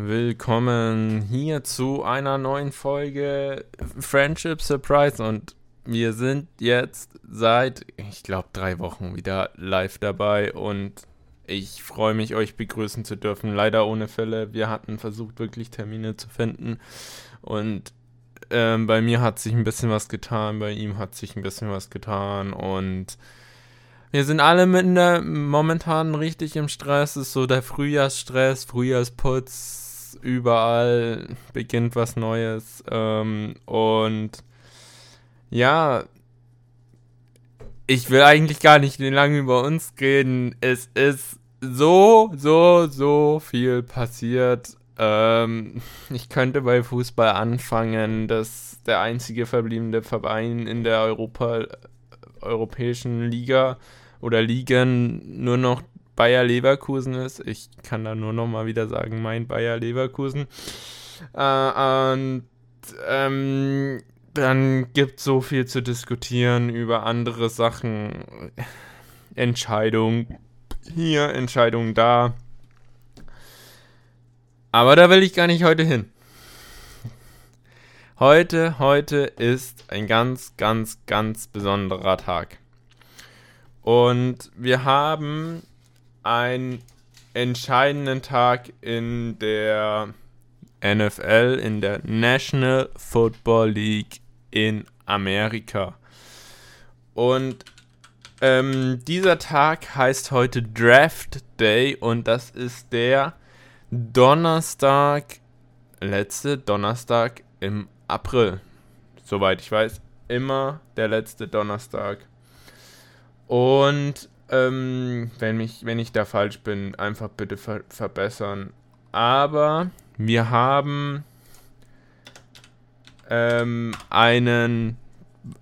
Willkommen hier zu einer neuen Folge Friendship Surprise und wir sind jetzt seit, ich glaube, drei Wochen wieder live dabei und ich freue mich, euch begrüßen zu dürfen. Leider ohne Fälle. Wir hatten versucht, wirklich Termine zu finden und ähm, bei mir hat sich ein bisschen was getan, bei ihm hat sich ein bisschen was getan und wir sind alle mit der, momentan richtig im Stress. Es ist so der Frühjahrsstress, Frühjahrsputz, überall beginnt was Neues. Ähm, und ja, ich will eigentlich gar nicht lange über uns reden. Es ist so, so, so viel passiert. Ähm, ich könnte bei Fußball anfangen, dass der einzige verbliebene Verein in der Europa, europäischen Liga oder Ligen nur noch Bayer Leverkusen ist. Ich kann da nur noch mal wieder sagen, mein Bayer Leverkusen. Äh, und ähm, dann gibt es so viel zu diskutieren über andere Sachen. Entscheidung hier, Entscheidung da. Aber da will ich gar nicht heute hin. Heute, heute ist ein ganz, ganz, ganz besonderer Tag. Und wir haben einen entscheidenden Tag in der NFL, in der National Football League in Amerika. Und ähm, dieser Tag heißt heute Draft Day und das ist der Donnerstag, letzte Donnerstag im April. Soweit ich weiß, immer der letzte Donnerstag. Und ähm, wenn, mich, wenn ich da falsch bin, einfach bitte ver verbessern. Aber wir haben ähm, einen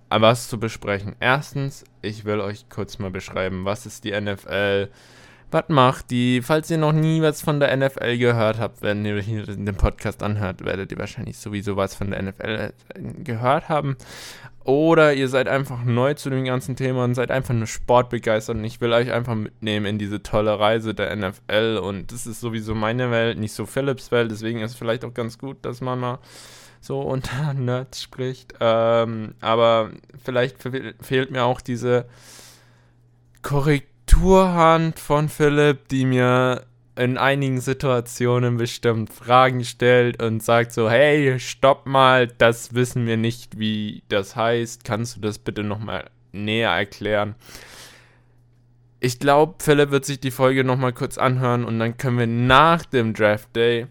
was zu besprechen. Erstens, ich will euch kurz mal beschreiben, was ist die NFL, was macht die? Falls ihr noch nie was von der NFL gehört habt, wenn ihr hier den Podcast anhört, werdet ihr wahrscheinlich sowieso was von der NFL gehört haben. Oder ihr seid einfach neu zu dem ganzen Thema und seid einfach nur sportbegeistert und ich will euch einfach mitnehmen in diese tolle Reise der NFL und das ist sowieso meine Welt, nicht so Philips Welt, deswegen ist es vielleicht auch ganz gut, dass man mal so unter Nerds spricht. Ähm, aber vielleicht fehlt mir auch diese Korrektur Tourhand von Philipp, die mir in einigen Situationen bestimmt Fragen stellt und sagt so, hey, stopp mal, das wissen wir nicht, wie das heißt. Kannst du das bitte nochmal näher erklären? Ich glaube, Philipp wird sich die Folge nochmal kurz anhören und dann können wir nach dem Draft Day,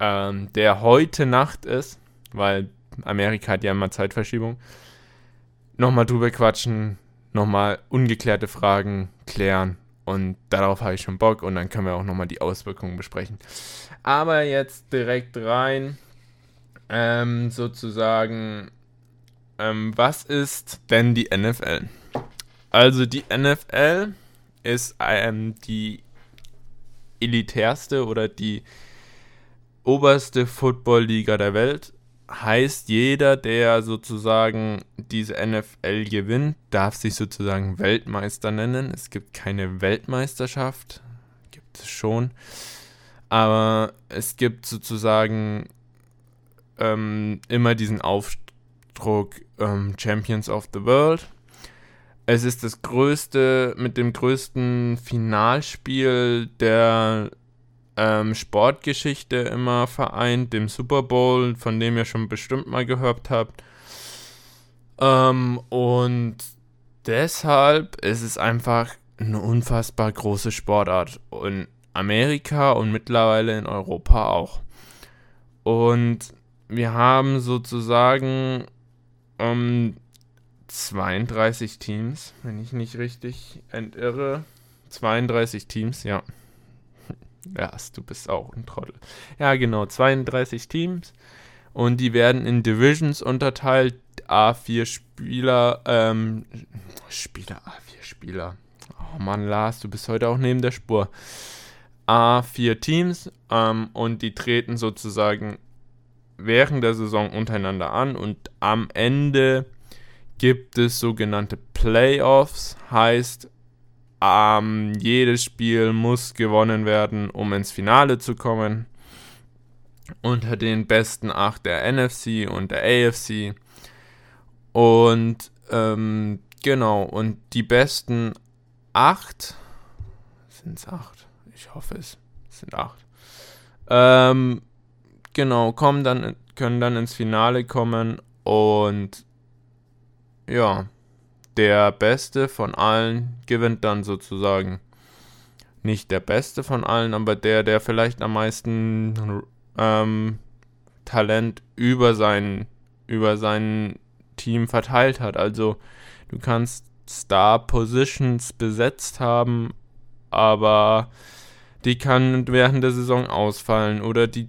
ähm, der heute Nacht ist, weil Amerika hat ja immer Zeitverschiebung, nochmal drüber quatschen, nochmal ungeklärte Fragen klären. Und darauf habe ich schon Bock und dann können wir auch nochmal die Auswirkungen besprechen. Aber jetzt direkt rein, ähm, sozusagen, ähm, was ist denn die NFL? Also die NFL ist ähm, die elitärste oder die oberste Football-Liga der Welt heißt, jeder, der sozusagen diese NFL gewinnt, darf sich sozusagen Weltmeister nennen. Es gibt keine Weltmeisterschaft, gibt es schon, aber es gibt sozusagen ähm, immer diesen Aufdruck ähm, Champions of the World. Es ist das größte, mit dem größten Finalspiel der ähm, Sportgeschichte immer vereint, dem Super Bowl, von dem ihr schon bestimmt mal gehört habt. Ähm, und deshalb ist es einfach eine unfassbar große Sportart. In Amerika und mittlerweile in Europa auch. Und wir haben sozusagen ähm, 32 Teams, wenn ich nicht richtig entirre. 32 Teams, ja. Ja, du bist auch ein Trottel. Ja, genau, 32 Teams und die werden in Divisions unterteilt. A4 Spieler, ähm, Spieler, A4 Spieler. Oh Mann, Lars, du bist heute auch neben der Spur. A4 Teams ähm, und die treten sozusagen während der Saison untereinander an und am Ende gibt es sogenannte Playoffs, heißt ähm, jedes Spiel muss gewonnen werden, um ins Finale zu kommen. unter den besten acht der NFC und der AFC. Und ähm, genau, und die besten acht, sind es acht? Ich hoffe es sind acht. Ähm, genau, kommen dann, können dann ins Finale kommen und ja, der Beste von allen gewinnt dann sozusagen. Nicht der Beste von allen, aber der, der vielleicht am meisten ähm, Talent über sein, über sein Team verteilt hat. Also du kannst Star Positions besetzt haben, aber die kann während der Saison ausfallen oder die,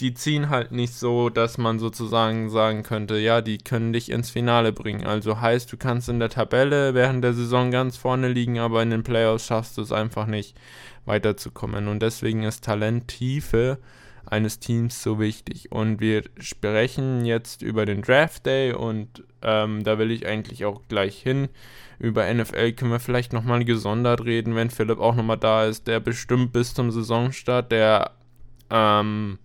die, ziehen halt nicht so, dass man sozusagen sagen könnte, ja, die können dich ins Finale bringen. Also heißt, du kannst in der Tabelle während der Saison ganz vorne liegen, aber in den Playoffs schaffst du es einfach nicht weiterzukommen. Und deswegen ist Talenttiefe eines Teams so wichtig. Und wir sprechen jetzt über den Draft Day und ähm, da will ich eigentlich auch gleich hin. Über NFL können wir vielleicht nochmal gesondert reden, wenn Philipp auch nochmal da ist, der bestimmt bis zum Saisonstart, der ähm,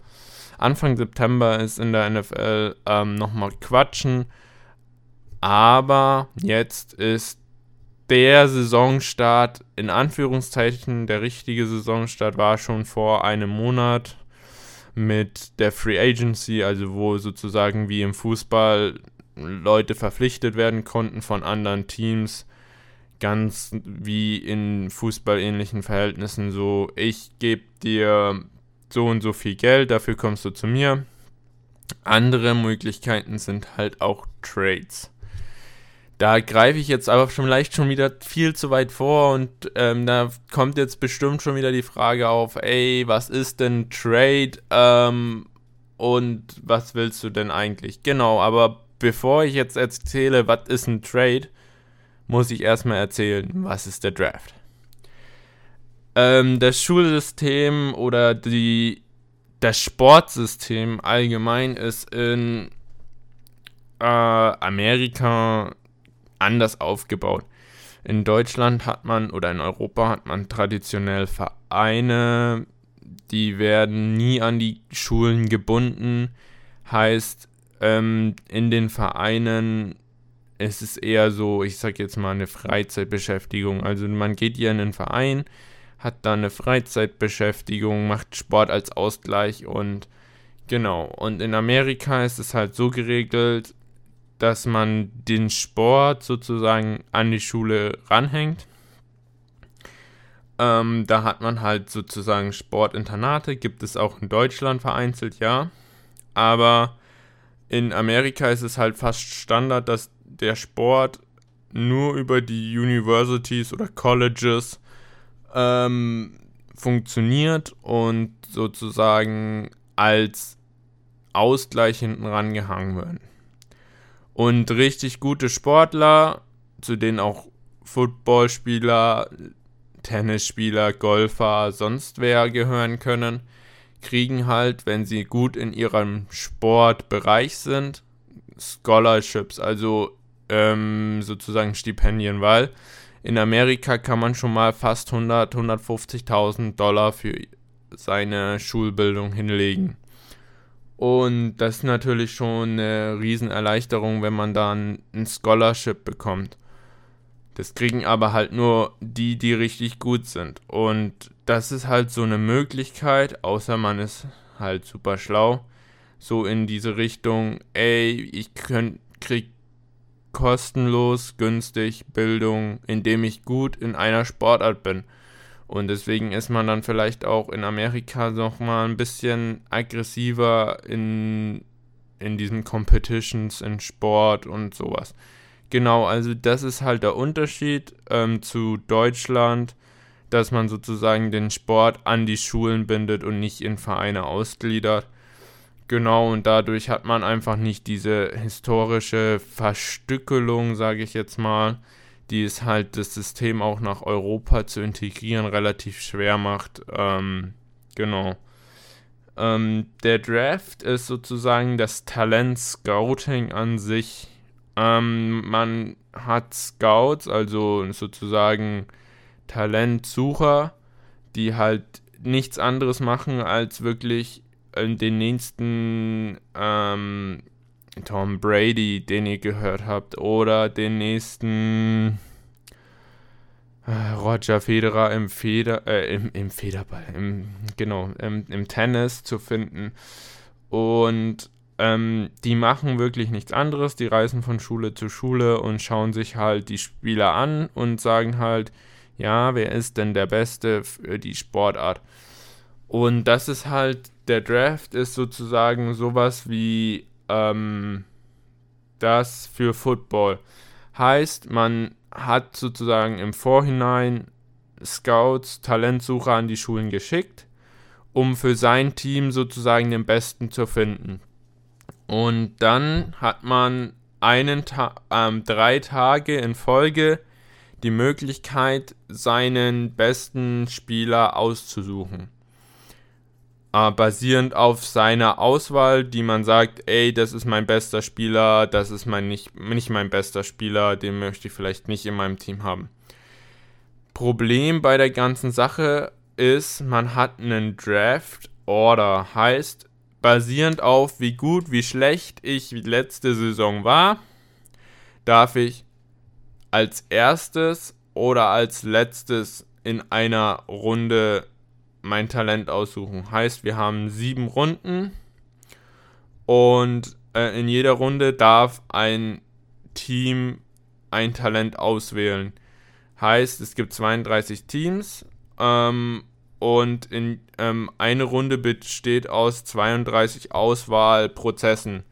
Anfang September ist in der NFL, ähm, nochmal quatschen. Aber jetzt ist der Saisonstart, in Anführungszeichen, der richtige Saisonstart war schon vor einem Monat mit der Free Agency, also wo sozusagen wie im Fußball Leute verpflichtet werden konnten von anderen Teams, ganz wie in fußballähnlichen Verhältnissen so, ich gebe dir so und so viel Geld, dafür kommst du zu mir. Andere Möglichkeiten sind halt auch Trades da greife ich jetzt aber schon leicht schon wieder viel zu weit vor und ähm, da kommt jetzt bestimmt schon wieder die Frage auf, ey, was ist denn Trade ähm, und was willst du denn eigentlich? Genau, aber bevor ich jetzt erzähle, was ist ein Trade, muss ich erstmal erzählen, was ist der Draft. Ähm, das Schulsystem oder die, das Sportsystem allgemein ist in äh, Amerika anders aufgebaut. In Deutschland hat man oder in Europa hat man traditionell Vereine, die werden nie an die Schulen gebunden. Heißt, ähm, in den Vereinen ist es eher so, ich sag jetzt mal, eine Freizeitbeschäftigung. Also man geht hier in einen Verein, hat dann eine Freizeitbeschäftigung, macht Sport als Ausgleich und genau. Und in Amerika ist es halt so geregelt, dass man den Sport sozusagen an die Schule ranhängt. Ähm, da hat man halt sozusagen Sportinternate, gibt es auch in Deutschland vereinzelt, ja. Aber in Amerika ist es halt fast Standard, dass der Sport nur über die Universities oder Colleges ähm, funktioniert und sozusagen als Ausgleich hinten rangehangen wird. Und richtig gute Sportler, zu denen auch Footballspieler, Tennisspieler, Golfer, sonst wer gehören können, kriegen halt, wenn sie gut in ihrem Sportbereich sind, Scholarships, also ähm, sozusagen Stipendien, weil in Amerika kann man schon mal fast 100, 150.000 Dollar für seine Schulbildung hinlegen. Und das ist natürlich schon eine Riesenerleichterung, wenn man dann ein Scholarship bekommt. Das kriegen aber halt nur die, die richtig gut sind. Und das ist halt so eine Möglichkeit, außer man ist halt super schlau, so in diese Richtung, ey, ich könnt, krieg kostenlos, günstig Bildung, indem ich gut in einer Sportart bin. Und deswegen ist man dann vielleicht auch in Amerika noch mal ein bisschen aggressiver in, in diesen Competitions, in Sport und sowas. Genau, also das ist halt der Unterschied ähm, zu Deutschland, dass man sozusagen den Sport an die Schulen bindet und nicht in Vereine ausgliedert. Genau, und dadurch hat man einfach nicht diese historische Verstückelung, sage ich jetzt mal, die es halt das System auch nach Europa zu integrieren relativ schwer macht. Ähm, genau. Ähm, der Draft ist sozusagen das Talent-Scouting an sich. Ähm, man hat Scouts, also sozusagen Talentsucher, die halt nichts anderes machen, als wirklich äh, den nächsten ähm, Tom Brady, den ihr gehört habt, oder den nächsten äh, Roger Federer im Feder, äh, im, im Federball, im, genau, im, im Tennis zu finden. Und ähm, die machen wirklich nichts anderes. Die reisen von Schule zu Schule und schauen sich halt die Spieler an und sagen halt, ja, wer ist denn der Beste für die Sportart? Und das ist halt, der Draft ist sozusagen sowas wie ähm, das für Football. Heißt, man hat sozusagen im Vorhinein Scouts, Talentsucher an die Schulen geschickt, um für sein Team sozusagen den Besten zu finden. Und dann hat man einen Ta ähm, drei Tage in Folge die Möglichkeit, seinen besten Spieler auszusuchen. Äh, basierend auf seiner Auswahl, die man sagt, ey, das ist mein bester Spieler, das ist mein nicht, nicht mein bester Spieler, den möchte ich vielleicht nicht in meinem Team haben. Problem bei der ganzen Sache ist, man hat einen Draft Order, heißt, basierend auf wie gut, wie schlecht ich letzte Saison war, darf ich als erstes oder als letztes in einer Runde mein Talent aussuchen. Heißt, wir haben sieben Runden und äh, in jeder Runde darf ein Team ein Talent auswählen. Heißt, es gibt 32 Teams ähm, und in ähm, eine Runde besteht aus 32 Auswahlprozessen.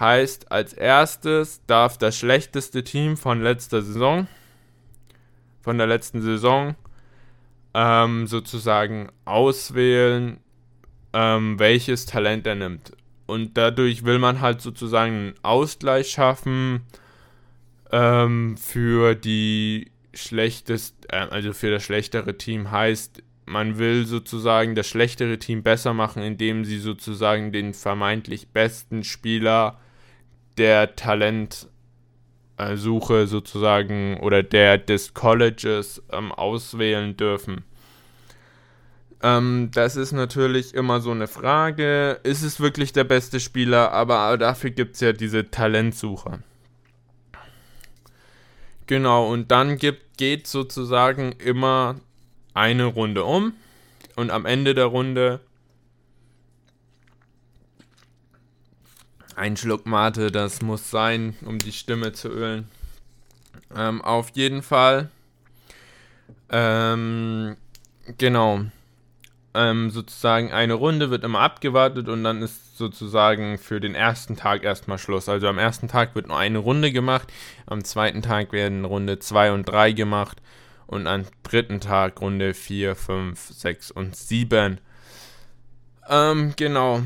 Heißt, als erstes darf das schlechteste Team von letzter Saison, von der letzten Saison, ähm, sozusagen auswählen, ähm, welches Talent er nimmt. Und dadurch will man halt sozusagen einen Ausgleich schaffen ähm, für die schlechtest, äh, also für das schlechtere Team. Heißt, man will sozusagen das schlechtere Team besser machen, indem sie sozusagen den vermeintlich besten Spieler der Talentsuche sozusagen oder der des Colleges ähm, auswählen dürfen. Ähm, das ist natürlich immer so eine Frage. Ist es wirklich der beste Spieler? Aber dafür gibt es ja diese Talentsuche. Genau, und dann gibt, geht sozusagen immer eine Runde um und am Ende der Runde ein Schluck Mate, das muss sein, um die Stimme zu ölen. Ähm, auf jeden Fall. Ähm, genau. Ähm, sozusagen eine Runde wird immer abgewartet und dann ist sozusagen für den ersten Tag erstmal Schluss. Also am ersten Tag wird nur eine Runde gemacht, am zweiten Tag werden Runde 2 und 3 gemacht und am dritten Tag Runde 4, 5, 6 und 7. Ähm, genau.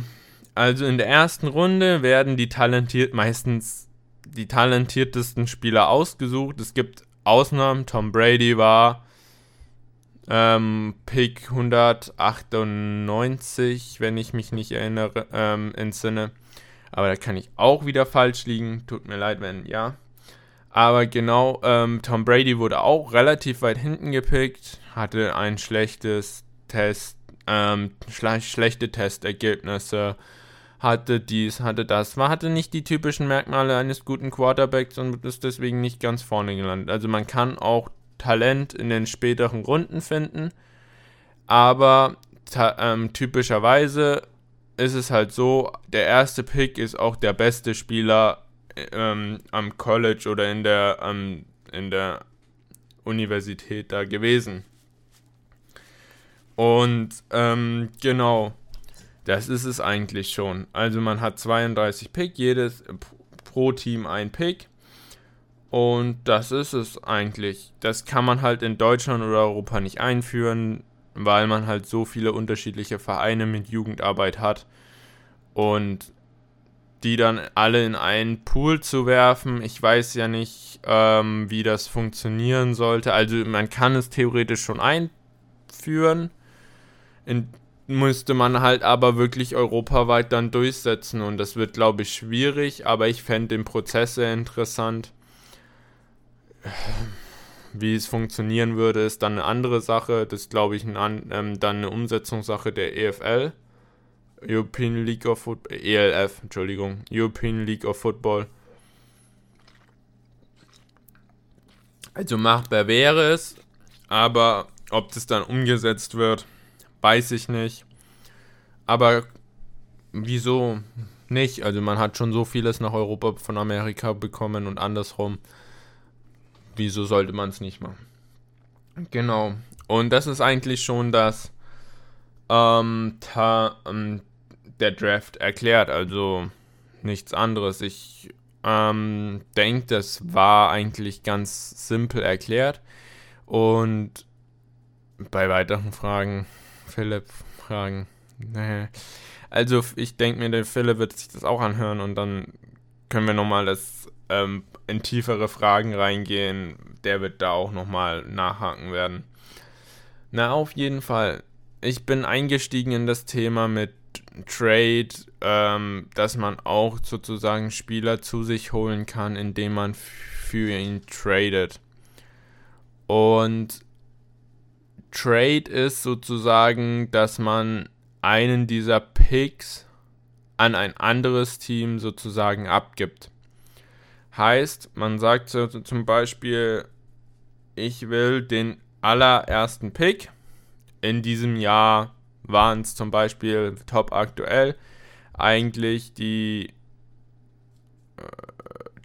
Also in der ersten Runde werden die talentiert, meistens die talentiertesten Spieler ausgesucht. Es gibt Ausnahmen. Tom Brady war ähm, Pick 198, wenn ich mich nicht erinnere, ähm, entsinne. Aber da kann ich auch wieder falsch liegen. Tut mir leid, wenn ja. Aber genau, ähm, Tom Brady wurde auch relativ weit hinten gepickt, hatte ein schlechtes Test, ähm, schle schlechte Testergebnisse, hatte dies, hatte das, man hatte nicht die typischen Merkmale eines guten Quarterbacks und ist deswegen nicht ganz vorne gelandet. Also man kann auch Talent in den späteren Runden finden, aber ähm, typischerweise ist es halt so, der erste Pick ist auch der beste Spieler ähm, am College oder in der, ähm, in der Universität da gewesen. Und ähm, genau, das ist es eigentlich schon. Also man hat 32 Pick, jedes pro Team ein Pick. Und das ist es eigentlich. Das kann man halt in Deutschland oder Europa nicht einführen, weil man halt so viele unterschiedliche Vereine mit Jugendarbeit hat. Und die dann alle in einen Pool zu werfen. Ich weiß ja nicht, ähm, wie das funktionieren sollte. Also man kann es theoretisch schon einführen. In, müsste man halt aber wirklich europaweit dann durchsetzen und das wird, glaube ich, schwierig, aber ich fände den Prozess sehr interessant. Wie es funktionieren würde, ist dann eine andere Sache. Das ist, glaube ich, ein, ähm, dann eine Umsetzungssache der EFL European League of Football, ELF, Entschuldigung, European League of Football. Also machbar wäre es, aber ob das dann umgesetzt wird, weiß ich nicht. Aber wieso nicht? Also man hat schon so vieles nach Europa von Amerika bekommen und andersrum. Wieso sollte man es nicht machen? Genau. Und das ist eigentlich schon das ähm, ta, ähm, der Draft erklärt. Also nichts anderes. Ich ähm, denke, das war eigentlich ganz simpel erklärt. Und bei weiteren Fragen, Philipp, Fragen. Also ich denke mir, der Philipp wird sich das auch anhören und dann können wir nochmal das ähm, in tiefere Fragen reingehen. Der wird da auch nochmal nachhaken werden. Na, auf jeden Fall. Ich bin eingestiegen in das Thema mit Trade, ähm, dass man auch sozusagen Spieler zu sich holen kann, indem man für ihn tradet. Und Trade ist sozusagen, dass man einen dieser Picks an ein anderes Team sozusagen abgibt. Heißt, man sagt zum Beispiel, ich will den allerersten Pick. In diesem Jahr waren es zum Beispiel top aktuell eigentlich die äh,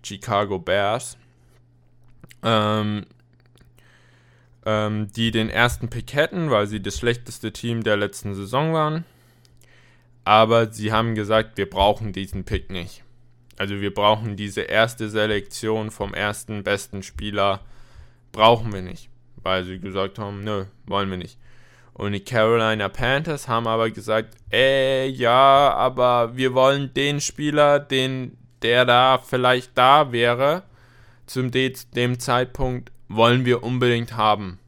Chicago Bears, ähm, ähm, die den ersten Pick hätten, weil sie das schlechteste Team der letzten Saison waren. Aber sie haben gesagt, wir brauchen diesen Pick nicht. Also wir brauchen diese erste Selektion vom ersten besten Spieler, brauchen wir nicht. Weil sie gesagt haben, nö, wollen wir nicht. Und die Carolina Panthers haben aber gesagt, äh, ja, aber wir wollen den Spieler, den, der da vielleicht da wäre, zum dem Zeitpunkt, wollen wir unbedingt haben.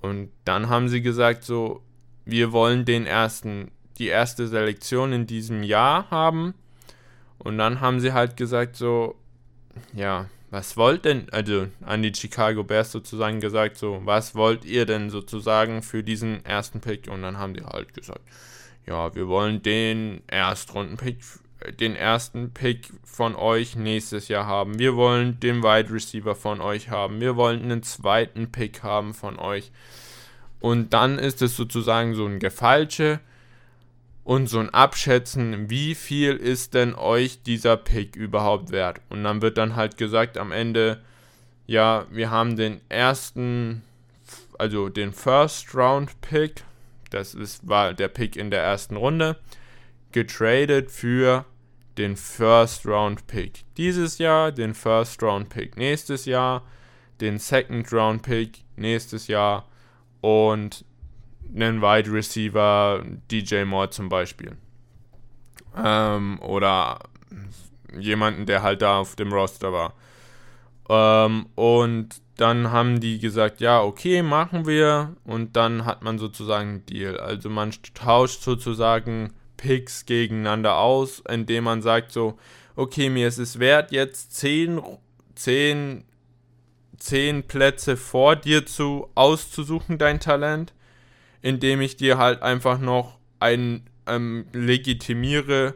Und dann haben sie gesagt, so, wir wollen den ersten, die erste Selektion in diesem Jahr haben und dann haben sie halt gesagt, so, ja, was wollt denn, also an die Chicago Bears sozusagen gesagt, so, was wollt ihr denn sozusagen für diesen ersten Pick? Und dann haben die halt gesagt, ja, wir wollen den Erstrunden-Pick, den ersten Pick von euch nächstes Jahr haben. Wir wollen den Wide Receiver von euch haben. Wir wollen einen zweiten Pick haben von euch. Und dann ist es sozusagen so ein Gefalsche und so ein Abschätzen, wie viel ist denn euch dieser Pick überhaupt wert? Und dann wird dann halt gesagt am Ende, ja, wir haben den ersten, also den First Round Pick, das ist, war der Pick in der ersten Runde, getradet für den First Round Pick dieses Jahr, den First Round Pick nächstes Jahr, den Second Round Pick nächstes Jahr und einen Wide Receiver, DJ Moore zum Beispiel. Ähm, oder jemanden, der halt da auf dem Roster war. Ähm, und dann haben die gesagt, ja, okay, machen wir. Und dann hat man sozusagen einen Deal. Also man tauscht sozusagen Picks gegeneinander aus, indem man sagt so, okay, mir ist es wert, jetzt 10, 10, 10 Plätze vor dir zu auszusuchen, dein Talent indem ich dir halt einfach noch ein ähm, legitimiere,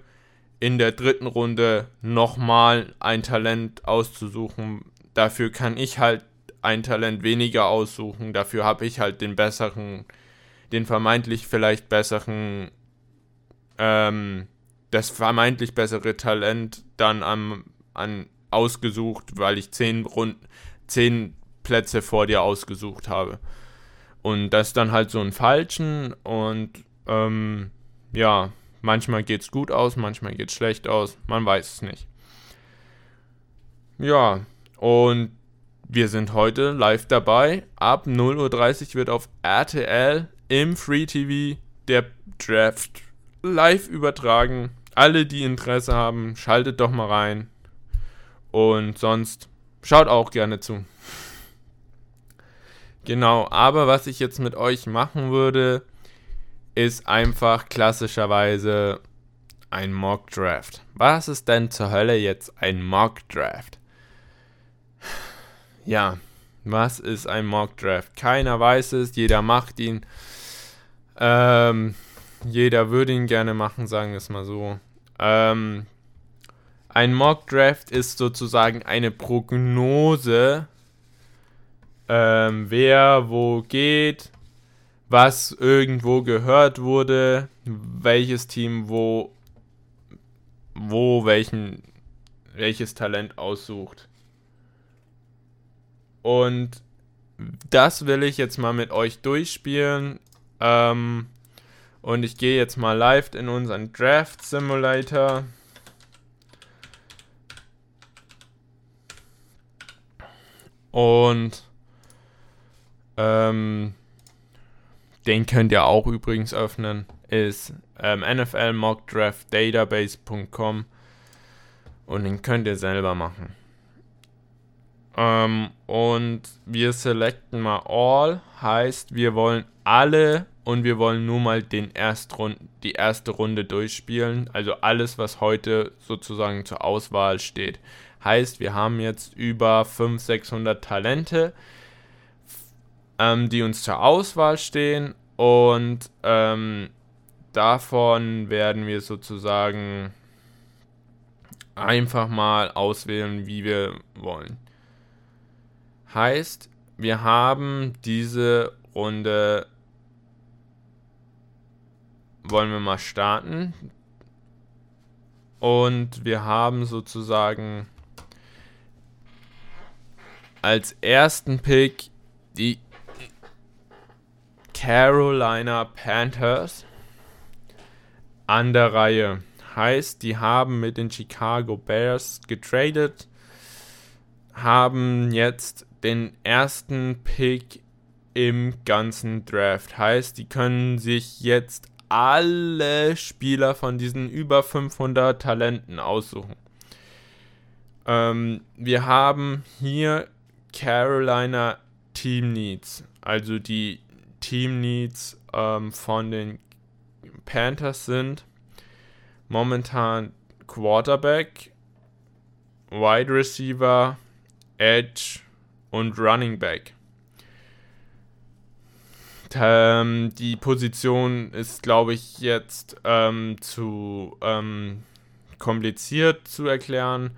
in der dritten Runde nochmal ein Talent auszusuchen. Dafür kann ich halt ein Talent weniger aussuchen. Dafür habe ich halt den besseren, den vermeintlich vielleicht besseren, ähm, das vermeintlich bessere Talent dann am, an ausgesucht, weil ich zehn Runden, zehn Plätze vor dir ausgesucht habe. Und das ist dann halt so ein Falschen und ähm, ja, manchmal geht es gut aus, manchmal geht es schlecht aus, man weiß es nicht. Ja, und wir sind heute live dabei. Ab 0.30 Uhr wird auf RTL im Free TV der Draft live übertragen. Alle, die Interesse haben, schaltet doch mal rein. Und sonst schaut auch gerne zu. Genau, aber was ich jetzt mit euch machen würde, ist einfach klassischerweise ein Mock Draft. Was ist denn zur Hölle jetzt ein Mock Draft? Ja, was ist ein Mock Draft? Keiner weiß es, jeder macht ihn. Ähm, jeder würde ihn gerne machen, sagen wir es mal so. Ähm, ein Mock Draft ist sozusagen eine Prognose, ähm, wer wo geht, was irgendwo gehört wurde, welches Team wo, wo welchen, welches Talent aussucht. Und das will ich jetzt mal mit euch durchspielen. Ähm, und ich gehe jetzt mal live in unseren Draft Simulator. Und ähm, den könnt ihr auch übrigens öffnen. Ist ähm, nflmockdraftdatabase.com und den könnt ihr selber machen. Ähm, und wir selecten mal all, heißt wir wollen alle und wir wollen nur mal den Erstrund die erste Runde durchspielen. Also alles, was heute sozusagen zur Auswahl steht. Heißt, wir haben jetzt über 500, 600 Talente, ähm, die uns zur Auswahl stehen und ähm, davon werden wir sozusagen einfach mal auswählen, wie wir wollen. Heißt, wir haben diese Runde, wollen wir mal starten. Und wir haben sozusagen als ersten Pick die Carolina Panthers an der Reihe. Heißt, die haben mit den Chicago Bears getradet, haben jetzt den ersten Pick im ganzen Draft. Heißt, die können sich jetzt alle Spieler von diesen über 500 Talenten aussuchen. Ähm, wir haben hier Carolina Team Needs, also die Team Needs ähm, von den Panthers sind momentan Quarterback, Wide Receiver, Edge und Running Back. Ähm, die Position ist, glaube ich, jetzt ähm, zu ähm, kompliziert zu erklären.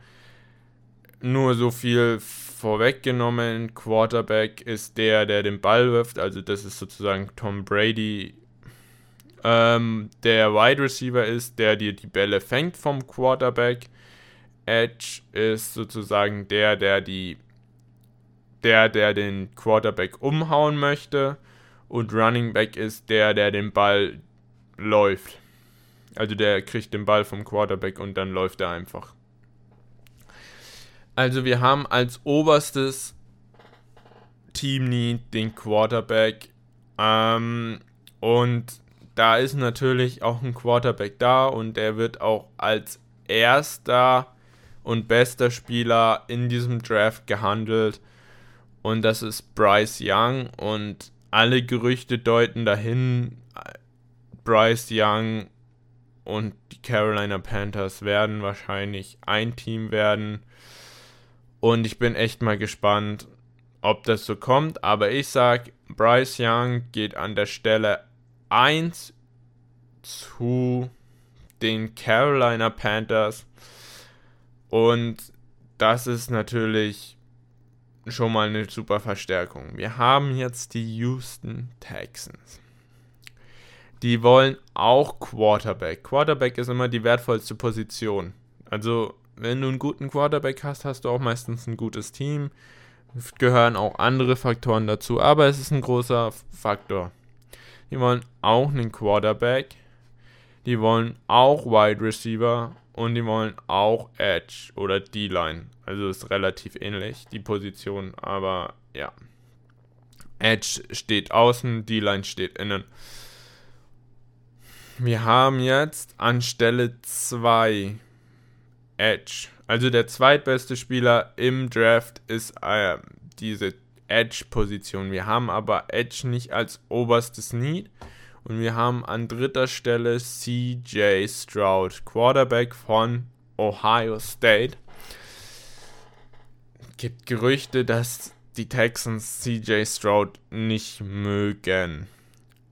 Nur so viel vorweggenommen. Quarterback ist der, der den Ball wirft. Also das ist sozusagen Tom Brady. Ähm, der Wide Receiver ist der, der die Bälle fängt vom Quarterback. Edge ist sozusagen der, der die der, der den Quarterback umhauen möchte. Und Running Back ist der, der den Ball läuft. Also der kriegt den Ball vom Quarterback und dann läuft er einfach. Also wir haben als oberstes Team Need den Quarterback. Ähm, und da ist natürlich auch ein Quarterback da und der wird auch als erster und bester Spieler in diesem Draft gehandelt und das ist Bryce Young und alle Gerüchte deuten dahin, Bryce Young und die Carolina Panthers werden wahrscheinlich ein Team werden und ich bin echt mal gespannt, ob das so kommt, aber ich sag, Bryce Young geht an der Stelle 1 zu den Carolina Panthers und das ist natürlich schon mal eine super Verstärkung. Wir haben jetzt die Houston Texans. Die wollen auch Quarterback. Quarterback ist immer die wertvollste Position. Also, wenn du einen guten Quarterback hast, hast du auch meistens ein gutes Team. Gehören auch andere Faktoren dazu, aber es ist ein großer Faktor. Die wollen auch einen Quarterback. Die wollen auch Wide Receiver und die wollen auch Edge oder D-Line. Also ist relativ ähnlich, die Position, aber ja. Edge steht außen, D-Line steht innen. Wir haben jetzt an Stelle 2 Edge. Also der zweitbeste Spieler im Draft ist äh, diese Edge-Position. Wir haben aber Edge nicht als oberstes Need. Und wir haben an dritter Stelle CJ Stroud, Quarterback von Ohio State. Gibt Gerüchte, dass die Texans CJ Stroud nicht mögen.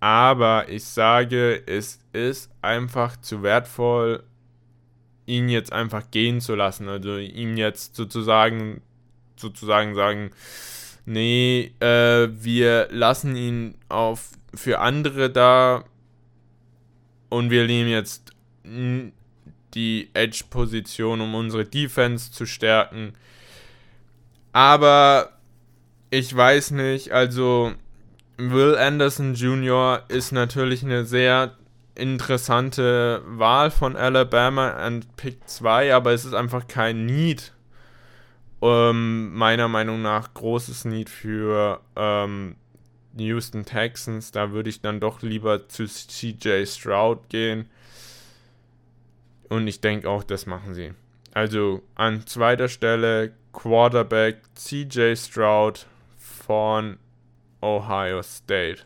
Aber ich sage, es ist einfach zu wertvoll, ihn jetzt einfach gehen zu lassen. Also ihm jetzt sozusagen, sozusagen sagen, nee, äh, wir lassen ihn auf für andere da und wir nehmen jetzt die Edge-Position, um unsere Defense zu stärken. Aber ich weiß nicht, also Will Anderson Jr. ist natürlich eine sehr interessante Wahl von Alabama an Pick 2, aber es ist einfach kein Need. Ähm, meiner Meinung nach großes Need für ähm, Houston Texans. Da würde ich dann doch lieber zu CJ Stroud gehen. Und ich denke auch, das machen sie. Also an zweiter Stelle Quarterback CJ Stroud von Ohio State.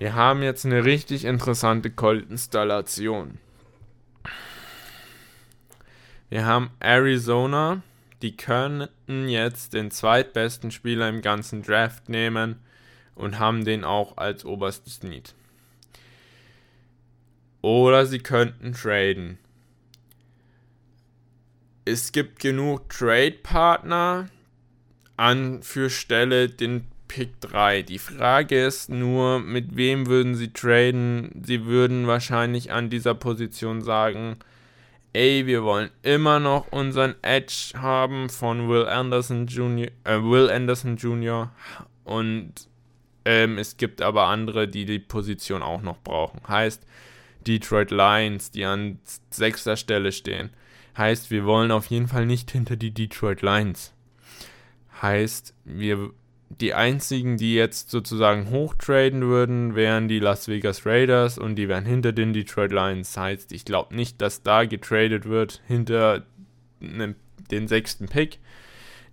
Wir haben jetzt eine richtig interessante Konstellation. Wir haben Arizona, die könnten jetzt den zweitbesten Spieler im ganzen Draft nehmen und haben den auch als oberstes Need. Oder sie könnten traden. Es gibt genug Trade-Partner an für Stelle den Pick 3. Die Frage ist nur, mit wem würden sie traden? Sie würden wahrscheinlich an dieser Position sagen, ey, wir wollen immer noch unseren Edge haben von Will Anderson Jr., äh, Will Anderson Jr. und ähm, es gibt aber andere, die die Position auch noch brauchen. Heißt, Detroit Lions, die an sechster Stelle stehen. Heißt, wir wollen auf jeden Fall nicht hinter die Detroit Lions. Heißt, wir die einzigen, die jetzt sozusagen hochtraden würden, wären die Las Vegas Raiders und die wären hinter den Detroit Lions. Heißt, ich glaube nicht, dass da getradet wird hinter ne, den sechsten Pick.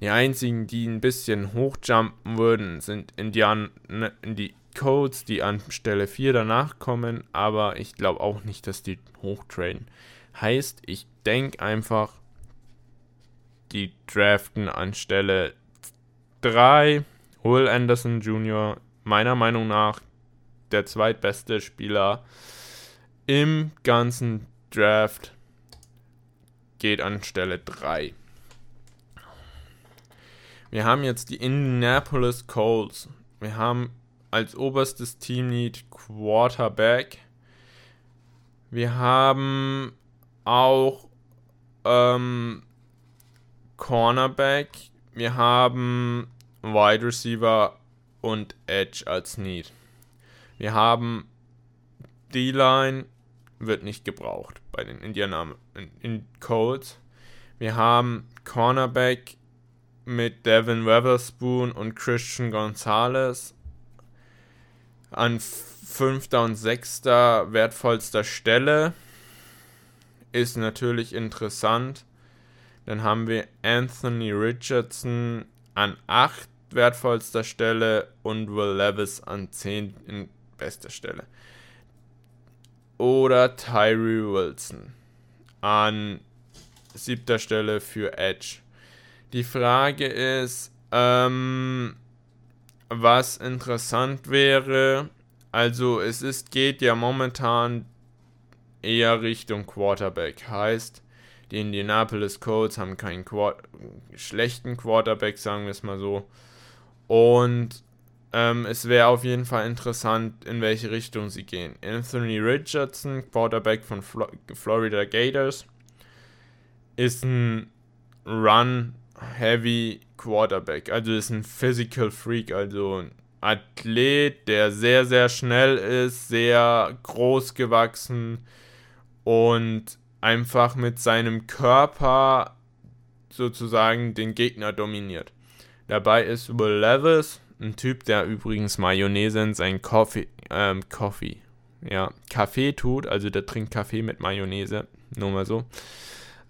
Die einzigen, die ein bisschen hochjumpen würden, sind Indian ne, die Codes, die an Stelle 4 danach kommen, aber ich glaube auch nicht, dass die hochtraden. Heißt, ich denke einfach, die draften an Stelle 3 Will Anderson Jr., meiner Meinung nach der zweitbeste Spieler im ganzen Draft, geht an Stelle 3. Wir haben jetzt die Indianapolis Colts. Wir haben als oberstes Teamlead Quarterback. Wir haben auch ähm, Cornerback. Wir haben Wide Receiver und Edge als Need. Wir haben D-Line, wird nicht gebraucht bei den Indianapolis in. Wir haben Cornerback mit Devin Weatherspoon und Christian Gonzalez an fünfter und sechster wertvollster Stelle. Ist natürlich interessant. Dann haben wir Anthony Richardson an 8 wertvollster Stelle und Will Levis an 10 in bester Stelle. Oder Tyree Wilson an siebter Stelle für Edge. Die Frage ist, ähm, was interessant wäre, also es ist, geht ja momentan eher Richtung Quarterback. Heißt, die Indianapolis Colts haben keinen Quar schlechten Quarterback, sagen wir es mal so. Und ähm, es wäre auf jeden Fall interessant, in welche Richtung sie gehen. Anthony Richardson, Quarterback von Flo Florida Gators, ist ein Run-Heavy Quarterback. Also ist ein Physical Freak, also ein Athlet, der sehr, sehr schnell ist, sehr groß gewachsen und einfach mit seinem Körper sozusagen den Gegner dominiert. Dabei ist Will Levis, ein Typ, der übrigens Mayonnaise in seinen Coffee, ähm, Coffee, ja, Kaffee tut, also der trinkt Kaffee mit Mayonnaise, nur mal so.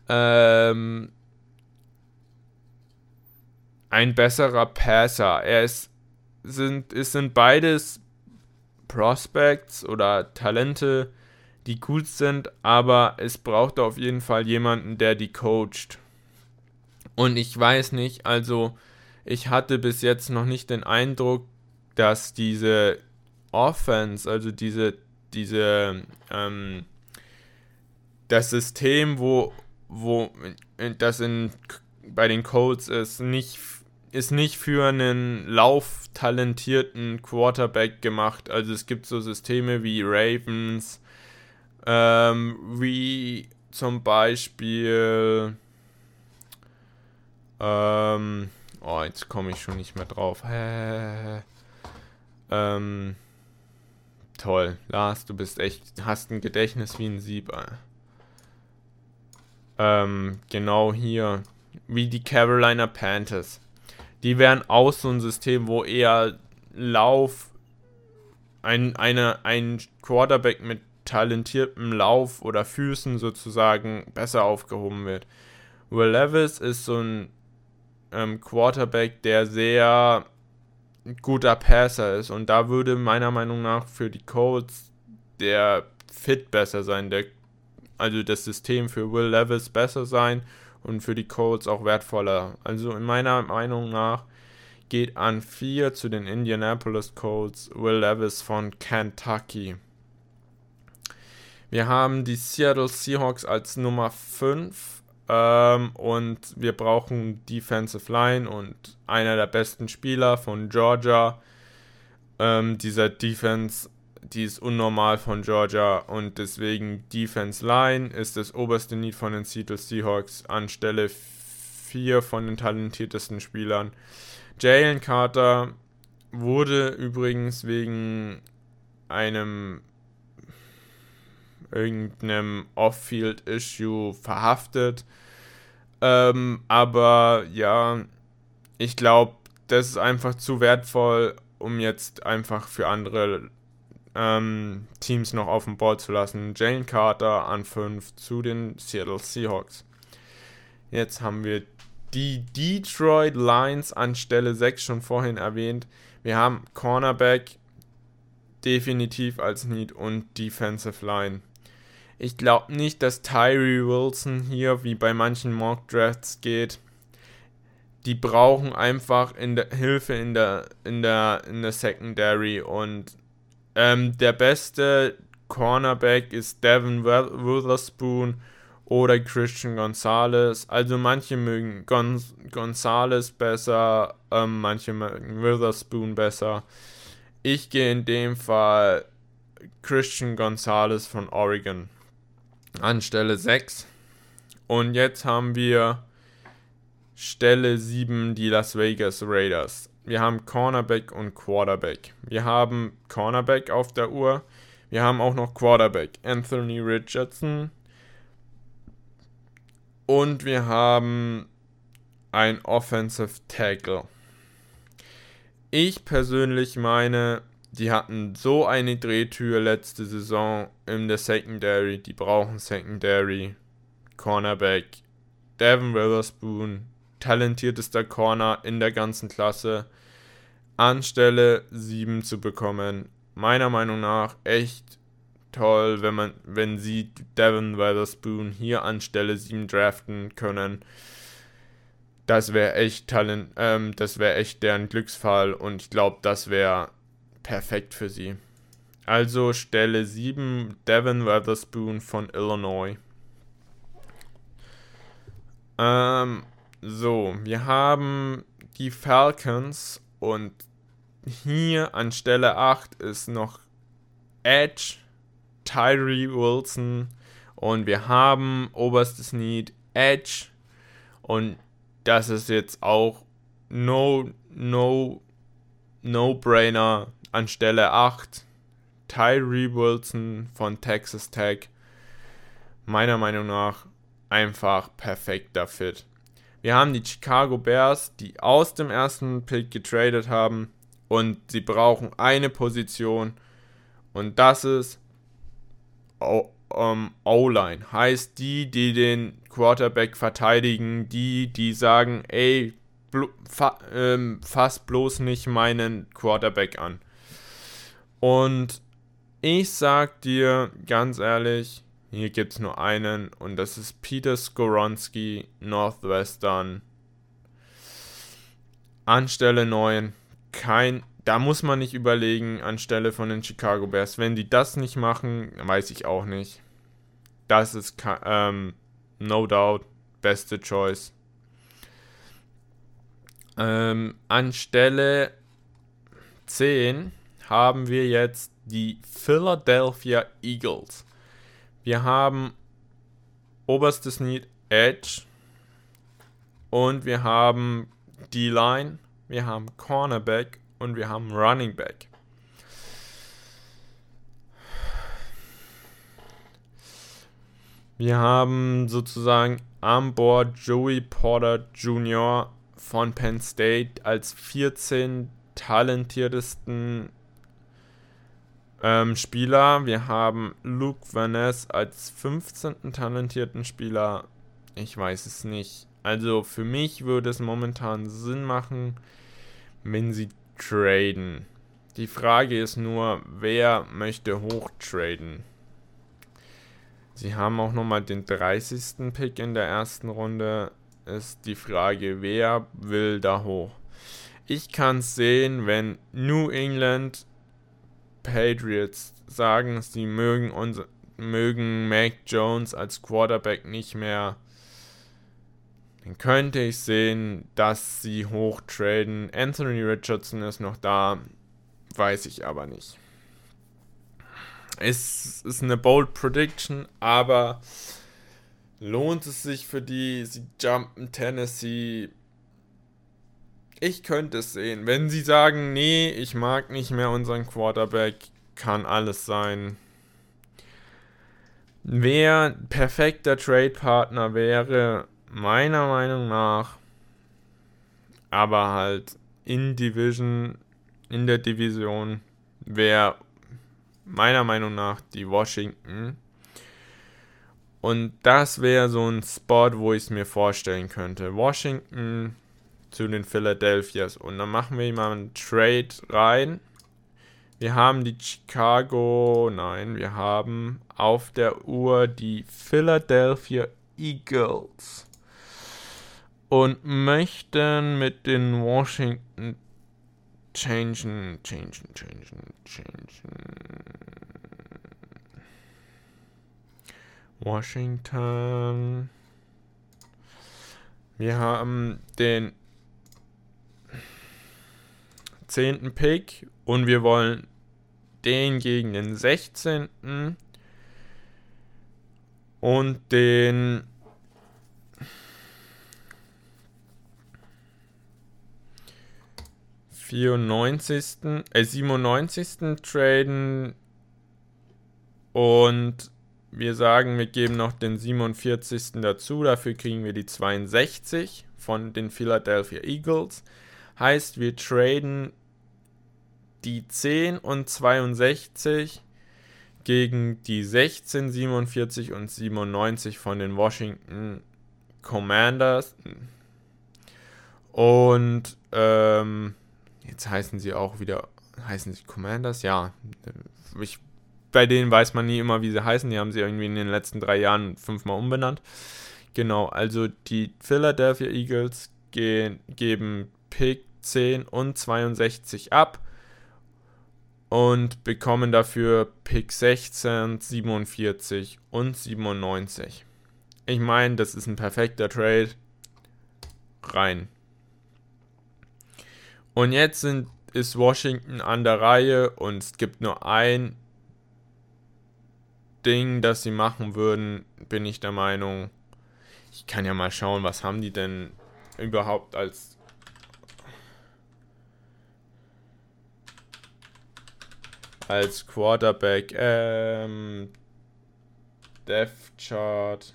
Ähm, ein besserer Passer. Er ist, sind, es sind beides Prospects oder Talente, die gut sind, aber es braucht auf jeden Fall jemanden, der die coacht. Und ich weiß nicht, also ich hatte bis jetzt noch nicht den Eindruck, dass diese Offense, also diese, diese, ähm, das System, wo, wo das in, bei den Colts ist, nicht, ist nicht für einen lauftalentierten Quarterback gemacht. Also es gibt so Systeme wie Ravens, ähm, wie zum Beispiel, ähm, oh, jetzt komme ich schon nicht mehr drauf. ähm, toll, Lars, du bist echt, hast ein Gedächtnis wie ein Sieb. Ähm, genau hier, wie die Carolina Panthers. Die wären auch so ein System, wo eher Lauf, ein, eine, ein Quarterback mit talentiertem Lauf oder Füßen sozusagen besser aufgehoben wird. Will Levis ist so ein ähm, Quarterback, der sehr guter Passer ist und da würde meiner Meinung nach für die Colts der Fit besser sein, der, also das System für Will Levis besser sein und für die Colts auch wertvoller. Also in meiner Meinung nach geht an 4 zu den Indianapolis Colts Will Levis von Kentucky. Wir haben die Seattle Seahawks als Nummer 5 ähm, und wir brauchen Defensive Line und einer der besten Spieler von Georgia. Ähm, dieser Defense, die ist unnormal von Georgia und deswegen Defense Line ist das oberste Need von den Seattle Seahawks anstelle 4 von den talentiertesten Spielern. Jalen Carter wurde übrigens wegen einem irgendeinem Off-Field-Issue verhaftet. Ähm, aber ja, ich glaube, das ist einfach zu wertvoll, um jetzt einfach für andere ähm, Teams noch auf dem Board zu lassen. Jane Carter an 5 zu den Seattle Seahawks. Jetzt haben wir die Detroit Lions an Stelle 6 schon vorhin erwähnt. Wir haben Cornerback definitiv als Need und Defensive Line. Ich glaube nicht, dass Tyree Wilson hier wie bei manchen Mock Drafts geht. Die brauchen einfach in der Hilfe in der in der in der Secondary und ähm, der beste Cornerback ist Devin Witherspoon oder Christian Gonzalez. Also manche mögen Gon Gonzalez besser, ähm, manche mögen Witherspoon besser. Ich gehe in dem Fall Christian Gonzalez von Oregon an Stelle 6. Und jetzt haben wir Stelle 7 die Las Vegas Raiders. Wir haben Cornerback und Quarterback. Wir haben Cornerback auf der Uhr. Wir haben auch noch Quarterback Anthony Richardson. Und wir haben ein Offensive Tackle. Ich persönlich meine, die hatten so eine Drehtür letzte Saison in der Secondary. Die brauchen Secondary. Cornerback. Devin Witherspoon. Talentiertester Corner in der ganzen Klasse. Anstelle 7 zu bekommen. Meiner Meinung nach echt toll, wenn man, wenn sie Devin Witherspoon hier an Stelle 7 draften können. Das wäre echt Talent, ähm, das wäre echt deren Glücksfall und ich glaube, das wäre perfekt für sie. Also Stelle 7 Devin Weatherspoon von Illinois. Ähm, so, wir haben die Falcons und hier an Stelle 8 ist noch Edge, Tyree Wilson und wir haben oberstes Need Edge und das ist jetzt auch no no no brainer an Stelle 8 Tyree Wilson von Texas Tech. Meiner Meinung nach einfach perfekter Fit. Wir haben die Chicago Bears, die aus dem ersten Pick getradet haben und sie brauchen eine Position und das ist ähm, O-Line. Heißt die, die den Quarterback verteidigen, die, die sagen, ey, fa ähm, fass bloß nicht meinen Quarterback an. Und ich sag dir ganz ehrlich, hier gibt es nur einen und das ist Peter Skoronski, Northwestern. Anstelle 9, kein da muss man nicht überlegen anstelle von den Chicago Bears. Wenn die das nicht machen, weiß ich auch nicht. Das ist ähm, no doubt beste Choice. Ähm, anstelle 10 haben wir jetzt die Philadelphia Eagles. Wir haben oberstes Need Edge und wir haben D-Line, wir haben Cornerback und wir haben Running Back. Wir haben sozusagen an Bord Joey Porter Jr. von Penn State als 14 talentiertesten ähm, Spieler. Wir haben Luke Vaness als 15. talentierten Spieler. Ich weiß es nicht. Also für mich würde es momentan Sinn machen, wenn sie traden. Die Frage ist nur, wer möchte hochtraden? Sie haben auch nochmal den 30. Pick in der ersten Runde. Ist die Frage, wer will da hoch? Ich kann es sehen, wenn New England Patriots sagen, sie mögen, unser, mögen Mac Jones als Quarterback nicht mehr dann könnte ich sehen, dass sie hochtraden. Anthony Richardson ist noch da, weiß ich aber nicht. Es ist eine bold Prediction, aber lohnt es sich für die? Sie jumpen Tennessee. Ich könnte es sehen. Wenn sie sagen, nee, ich mag nicht mehr unseren Quarterback, kann alles sein. Wer perfekter Trade-Partner wäre, meiner Meinung nach, aber halt in Division, in der Division wäre meiner Meinung nach die Washington. Und das wäre so ein Spot, wo ich es mir vorstellen könnte. Washington zu den Philadelphias. Und dann machen wir mal einen Trade rein. Wir haben die Chicago, nein, wir haben auf der Uhr die Philadelphia Eagles und möchten mit den Washington changen, changen, changen, changen. Washington. Wir haben den zehnten Pick und wir wollen den gegen den 16. und den 94. Äh, 97. traden und wir sagen, wir geben noch den 47. dazu. Dafür kriegen wir die 62 von den Philadelphia Eagles. Heißt, wir traden die 10 und 62 gegen die 16, 47 und 97 von den Washington Commanders. Und ähm, Jetzt heißen sie auch wieder, heißen sie Commanders? Ja. Ich, bei denen weiß man nie immer, wie sie heißen. Die haben sie irgendwie in den letzten drei Jahren fünfmal umbenannt. Genau, also die Philadelphia Eagles gehen, geben Pick 10 und 62 ab und bekommen dafür Pick 16, 47 und 97. Ich meine, das ist ein perfekter Trade. Rein. Und jetzt sind, ist Washington an der Reihe und es gibt nur ein Ding, das sie machen würden, bin ich der Meinung. Ich kann ja mal schauen, was haben die denn überhaupt als als Quarterback ähm Death Chart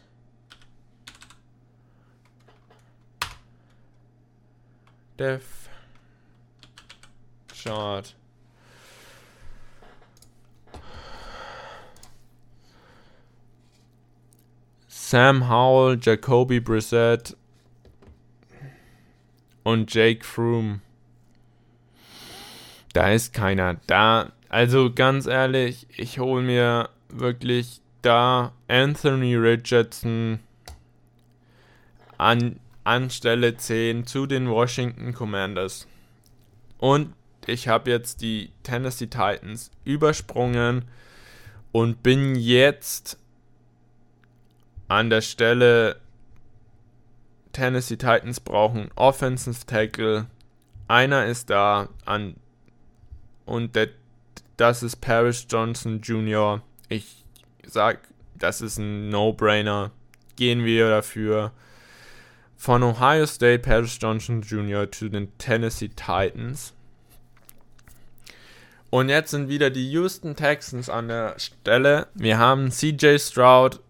Death Chart. Sam Howell, Jacoby Brissett und Jake Froome. Da ist keiner da. Also ganz ehrlich, ich hole mir wirklich da Anthony Richardson an, an Stelle 10 zu den Washington Commanders. Und ich habe jetzt die Tennessee Titans übersprungen und bin jetzt an der Stelle Tennessee Titans brauchen Offensive Tackle. Einer ist da an und der, das ist Paris Johnson Jr. Ich sag, das ist ein No-Brainer. Gehen wir dafür. Von Ohio State Paris Johnson Jr. zu den Tennessee Titans. Und jetzt sind wieder die Houston Texans an der Stelle. Wir haben CJ Stroud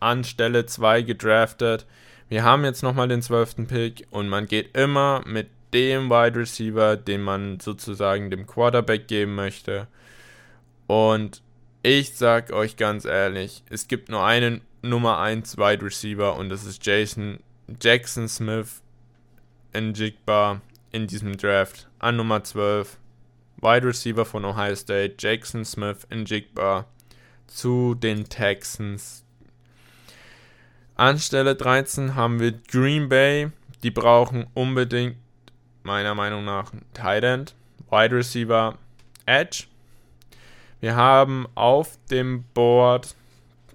an Stelle 2 gedraftet. Wir haben jetzt nochmal den 12. Pick und man geht immer mit dem Wide Receiver, den man sozusagen dem Quarterback geben möchte. Und ich sag euch ganz ehrlich, es gibt nur einen Nummer 1 Wide Receiver und das ist Jason Jackson Smith in Jigba in diesem Draft an Nummer 12. Wide Receiver von Ohio State, Jackson Smith in Jigba zu den Texans. Anstelle 13 haben wir Green Bay. Die brauchen unbedingt, meiner Meinung nach, Tight End, Wide Receiver, Edge. Wir haben auf dem Board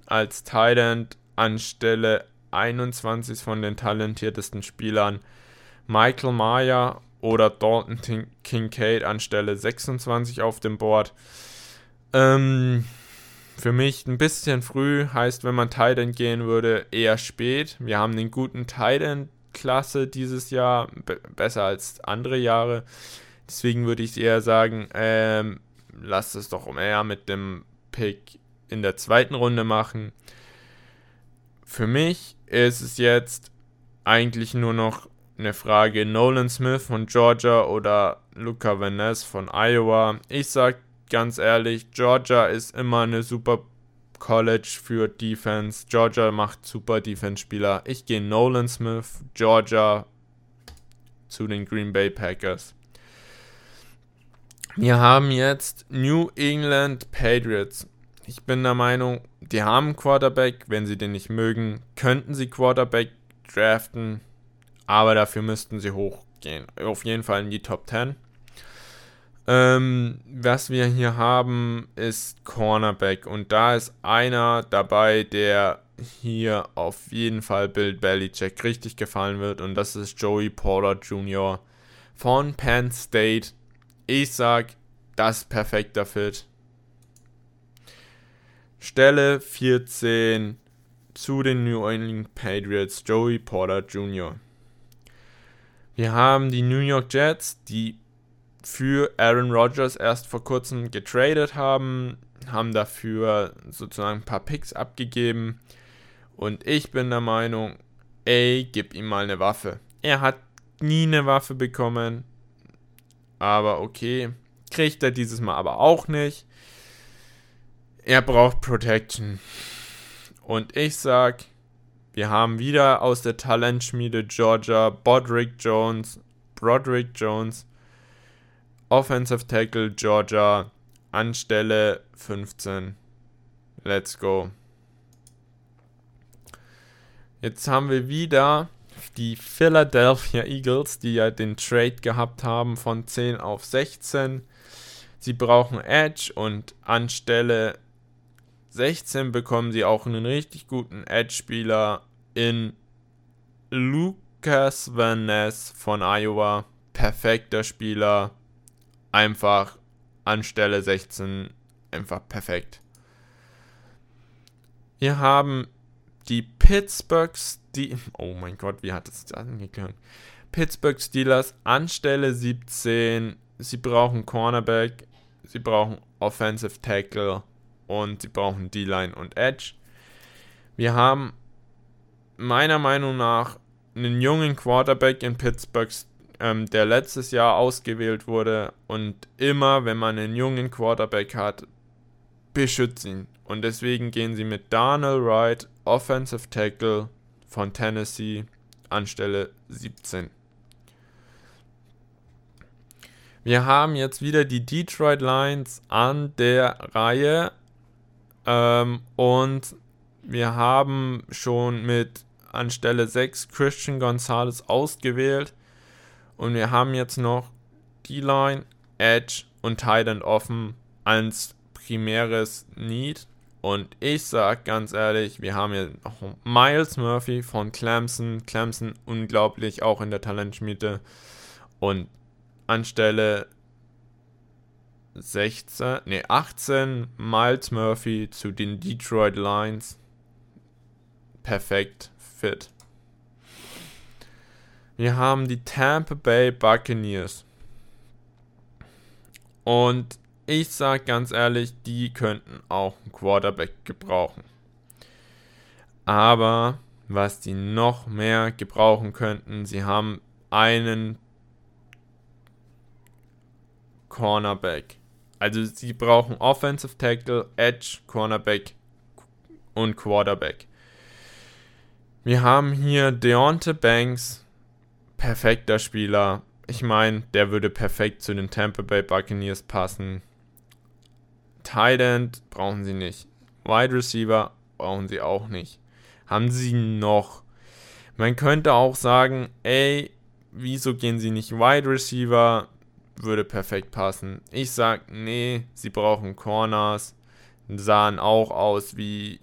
als End anstelle 21 von den talentiertesten Spielern Michael Maya oder Dalton Kincaid anstelle 26 auf dem Board. Ähm, für mich ein bisschen früh, heißt, wenn man Titan gehen würde, eher spät. Wir haben einen guten Titan Klasse dieses Jahr, besser als andere Jahre. Deswegen würde ich eher sagen, ähm, lasst es doch eher mit dem Pick in der zweiten Runde machen. Für mich ist es jetzt eigentlich nur noch eine Frage Nolan Smith von Georgia oder Luca Vaness von Iowa. Ich sag ganz ehrlich, Georgia ist immer eine super College für Defense. Georgia macht super Defense-Spieler. Ich gehe Nolan Smith, Georgia zu den Green Bay Packers. Wir haben jetzt New England Patriots. Ich bin der Meinung, die haben Quarterback. Wenn sie den nicht mögen, könnten sie Quarterback draften aber dafür müssten sie hochgehen. Auf jeden Fall in die Top 10. Ähm, was wir hier haben, ist Cornerback. Und da ist einer dabei, der hier auf jeden Fall Bill Belichick richtig gefallen wird. Und das ist Joey Porter Jr. von Penn State. Ich sag, das ist perfekter Fit. Stelle 14 zu den New England Patriots, Joey Porter Jr. Wir haben die New York Jets, die für Aaron Rodgers erst vor kurzem getradet haben, haben dafür sozusagen ein paar Picks abgegeben. Und ich bin der Meinung, ey, gib ihm mal eine Waffe. Er hat nie eine Waffe bekommen. Aber okay, kriegt er dieses Mal aber auch nicht. Er braucht Protection. Und ich sag, wir haben wieder aus der Talentschmiede Georgia Bodrick Jones, Broderick Jones, Offensive Tackle Georgia, Anstelle 15. Let's go. Jetzt haben wir wieder die Philadelphia Eagles, die ja den Trade gehabt haben von 10 auf 16. Sie brauchen Edge und anstelle 16 bekommen sie auch einen richtig guten Edge-Spieler in Lucas Van Ness von Iowa. Perfekter Spieler. Einfach anstelle 16 einfach perfekt. Wir haben die Pittsburgh Steelers. Oh mein Gott, wie hat es angeklungen? Pittsburgh Steelers anstelle 17. Sie brauchen Cornerback. Sie brauchen Offensive Tackle und sie brauchen D-Line und Edge. Wir haben meiner Meinung nach einen jungen Quarterback in Pittsburgh, ähm, der letztes Jahr ausgewählt wurde und immer, wenn man einen jungen Quarterback hat, beschützt ihn. Und deswegen gehen sie mit Daniel Wright, Offensive Tackle von Tennessee, anstelle 17. Wir haben jetzt wieder die Detroit Lions an der Reihe ähm, und wir haben schon mit anstelle 6 Christian Gonzalez ausgewählt. Und wir haben jetzt noch D-Line Edge und Titan offen als primäres Need. Und ich sag ganz ehrlich, wir haben hier noch Miles Murphy von Clemson. Clemson unglaublich, auch in der Talentschmiede. Und anstelle 16, nee, 18 Miles Murphy zu den Detroit Lions. Perfekt fit. Wir haben die Tampa Bay Buccaneers. Und ich sage ganz ehrlich, die könnten auch einen Quarterback gebrauchen. Aber was die noch mehr gebrauchen könnten, sie haben einen Cornerback. Also sie brauchen Offensive Tackle, Edge, Cornerback und Quarterback. Wir haben hier Deontay Banks, perfekter Spieler. Ich meine, der würde perfekt zu den Tampa Bay Buccaneers passen. Tight End brauchen sie nicht. Wide Receiver brauchen sie auch nicht. Haben sie noch. Man könnte auch sagen, ey, wieso gehen sie nicht Wide Receiver? Würde perfekt passen. Ich sag, nee, sie brauchen Corners. Sahen auch aus wie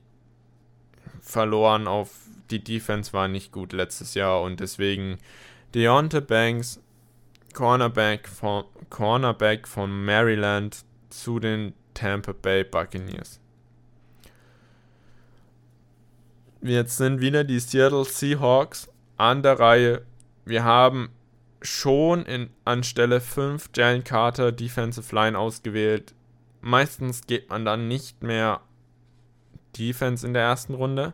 verloren auf die Defense war nicht gut letztes Jahr und deswegen Deontay Banks, Cornerback von, Cornerback von Maryland zu den Tampa Bay Buccaneers. Jetzt sind wieder die Seattle Seahawks an der Reihe. Wir haben schon in, anstelle 5 Jalen Carter Defensive Line ausgewählt. Meistens geht man dann nicht mehr Defense in der ersten Runde,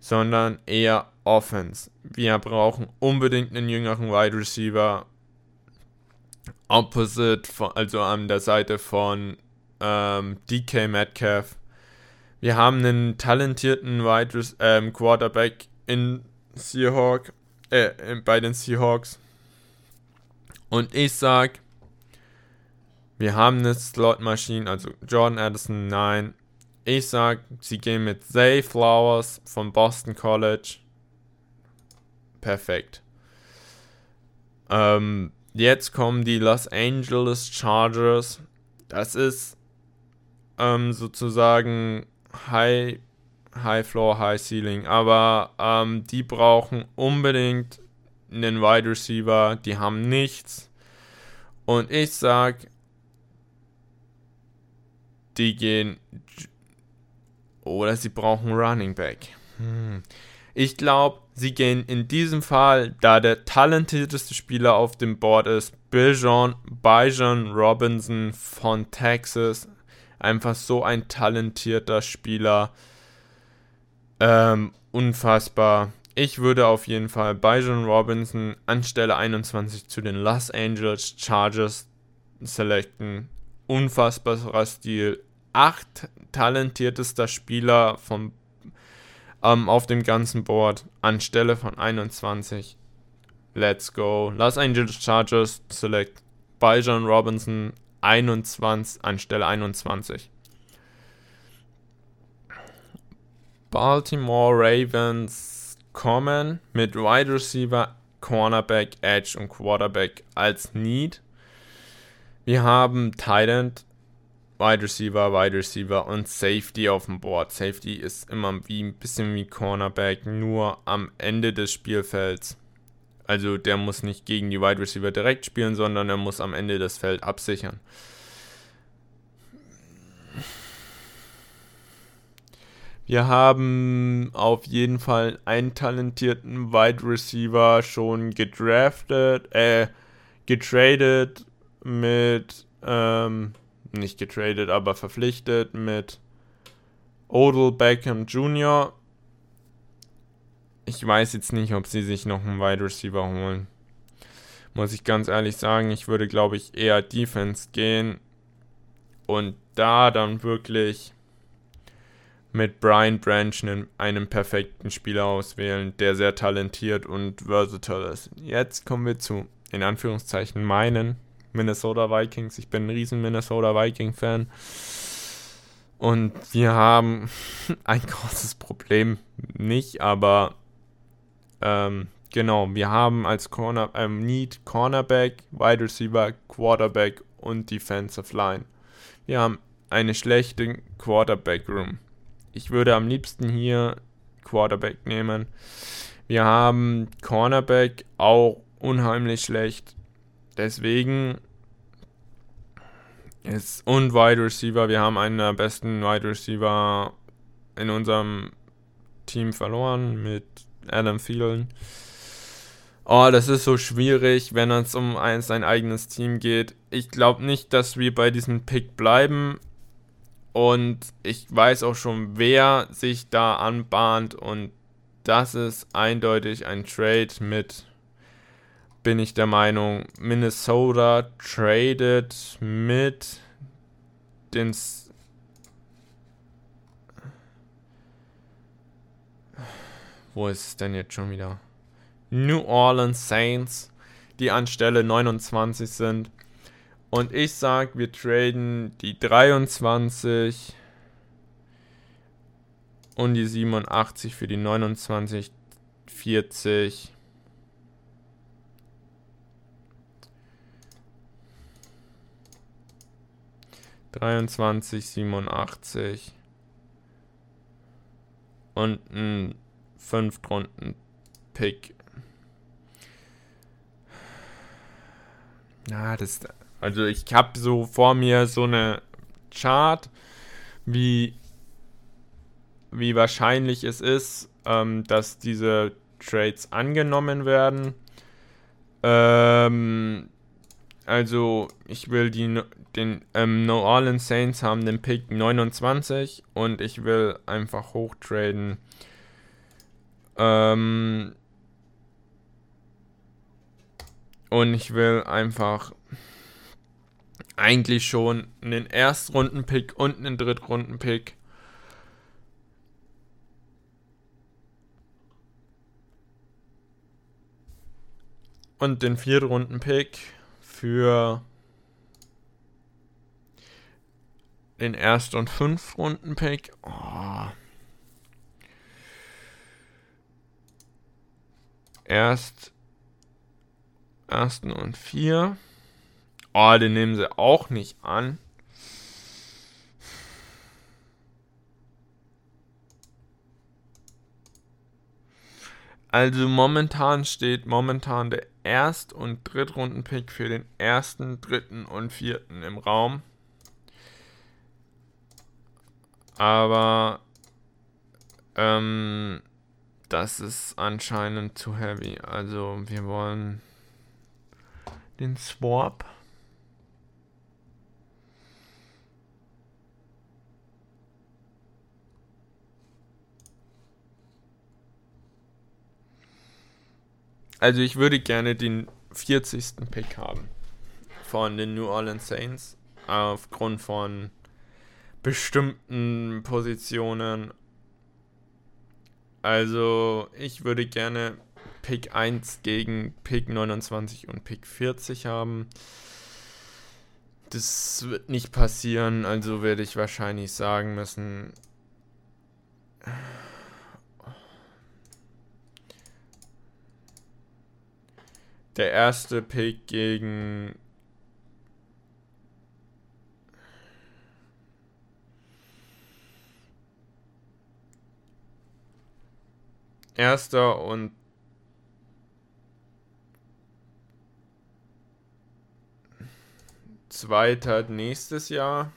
sondern eher Offense. Wir brauchen unbedingt einen jüngeren Wide Receiver. Opposite, also an der Seite von ähm, DK Metcalf. Wir haben einen talentierten Wide ähm, Quarterback in Seahawk, äh, bei den Seahawks. Und ich sag, wir haben eine Slot-Maschine, also Jordan Addison, nein. Ich sag, sie gehen mit Zay Flowers von Boston College. Perfekt. Ähm, jetzt kommen die Los Angeles Chargers. Das ist ähm, sozusagen High, High Floor, High Ceiling. Aber ähm, die brauchen unbedingt einen Wide Receiver. Die haben nichts. Und ich sag, die gehen oder sie brauchen Running Back. Hm. Ich glaube, sie gehen in diesem Fall, da der talentierteste Spieler auf dem Board ist, Bijan, Robinson von Texas, Einfach so ein talentierter Spieler. Ähm, unfassbar. Ich würde auf jeden Fall Bijan Robinson anstelle 21 zu den Los Angeles Chargers selecten. Unfassbarer Stil. Acht talentiertester Spieler vom, ähm, auf dem ganzen Board anstelle von 21. Let's go. Los Angeles Chargers select Bijan Robinson 21 anstelle 21. Baltimore Ravens kommen mit Wide Receiver, Cornerback, Edge und Quarterback als Need. Wir haben Tight Wide Receiver, Wide Receiver und Safety auf dem Board. Safety ist immer wie ein bisschen wie Cornerback, nur am Ende des Spielfelds. Also der muss nicht gegen die Wide Receiver direkt spielen, sondern er muss am Ende das Feld absichern. Wir haben auf jeden Fall einen talentierten Wide Receiver schon gedraftet, äh, getradet mit, ähm, nicht getradet, aber verpflichtet mit Odell Beckham Jr ich weiß jetzt nicht, ob sie sich noch einen Wide Receiver holen. Muss ich ganz ehrlich sagen, ich würde, glaube ich, eher Defense gehen und da dann wirklich mit Brian Branch einen, einen perfekten Spieler auswählen, der sehr talentiert und versatile ist. Jetzt kommen wir zu, in Anführungszeichen, meinen Minnesota Vikings. Ich bin ein riesen Minnesota Viking-Fan. Und wir haben ein großes Problem. Nicht, aber ähm, Genau, wir haben als Corner, ähm, Need Cornerback, Wide Receiver, Quarterback und Defensive Line. Wir haben eine schlechte Quarterback Room. Ich würde am liebsten hier Quarterback nehmen. Wir haben Cornerback auch unheimlich schlecht. Deswegen ist und Wide Receiver. Wir haben einen der besten Wide Receiver in unserem Team verloren mit Adam Thielen. Oh, das ist so schwierig, wenn es um ein, sein eigenes Team geht. Ich glaube nicht, dass wir bei diesem Pick bleiben. Und ich weiß auch schon, wer sich da anbahnt. Und das ist eindeutig ein Trade mit, bin ich der Meinung, Minnesota traded mit den Wo ist es denn jetzt schon wieder? New Orleans Saints, die an Stelle 29 sind. Und ich sag, wir traden die 23 und die 87 für die 29, 40. Dreiundzwanzig, siebenundachtzig und ein Fünftrunden-Pick. Ja, das. Also ich habe so vor mir so eine Chart, wie, wie wahrscheinlich es ist, ähm, dass diese Trades angenommen werden. Ähm, also ich will die den ähm, New Orleans Saints haben den Pick 29 und ich will einfach hochtraden ähm, und ich will einfach eigentlich schon einen Erstrunden-Pick und einen Drittrunden-Pick. Und den Viertrunden-Pick für den Erst- und Fünftrunden-Pick. Oh. Erst ersten und vier. Oh, den nehmen sie auch nicht an. Also momentan steht momentan der Erst- und Drittrunden-Pick für den ersten, dritten und vierten im Raum. Aber ähm, das ist anscheinend zu heavy. Also wir wollen den Swap. Also ich würde gerne den 40. Pick haben von den New Orleans Saints aufgrund von bestimmten Positionen also, ich würde gerne Pick 1 gegen Pick 29 und Pick 40 haben. Das wird nicht passieren, also werde ich wahrscheinlich sagen müssen. Der erste Pick gegen erster und zweiter nächstes Jahr.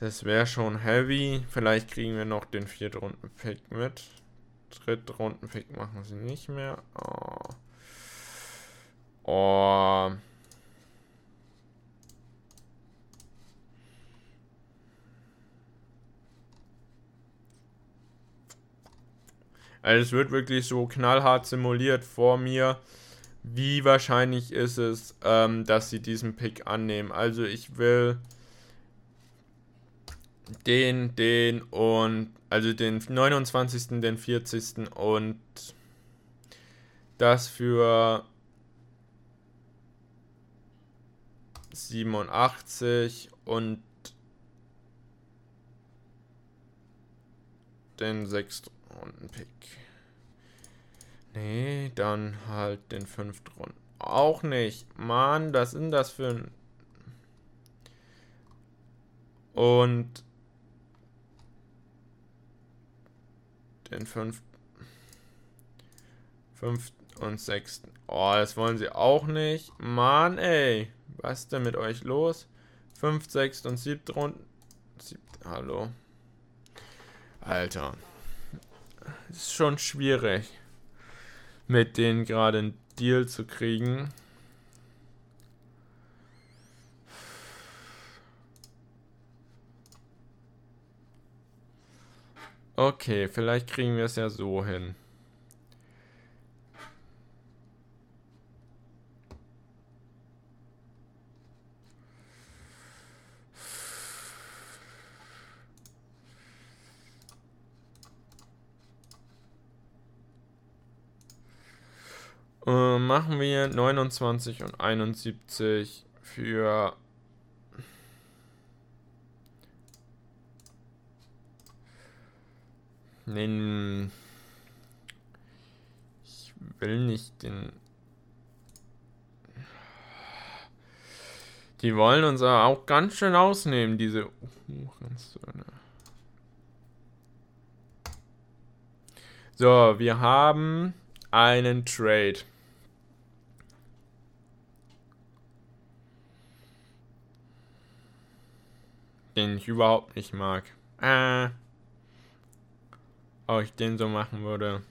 Das wäre schon heavy. Vielleicht kriegen wir noch den Viertrunden-Pick mit. Drittrunden-Pick machen sie nicht mehr. Oh. oh. Also es wird wirklich so knallhart simuliert vor mir. Wie wahrscheinlich ist es, ähm, dass sie diesen Pick annehmen? Also ich will den, den und also den 29., den 40. und das für 87 und den 6. Runden-Pick. Nee, dann halt den fünften Runden. Auch nicht. Mann, was sind das für ein... Und den fünften, fünften und sechsten. Oh, das wollen sie auch nicht. Mann, ey. Was ist denn mit euch los? Fünf, sechst und siebte Runde. Siebte, hallo. Alter. Ist schon schwierig, mit denen gerade einen Deal zu kriegen. Okay, vielleicht kriegen wir es ja so hin. Äh, machen wir 29 und 71 für den. Ich will nicht den. Die wollen uns aber auch ganz schön ausnehmen, diese Uhrensöhne. So, wir haben einen Trade. Den ich überhaupt nicht mag. Äh ob ich den so machen würde.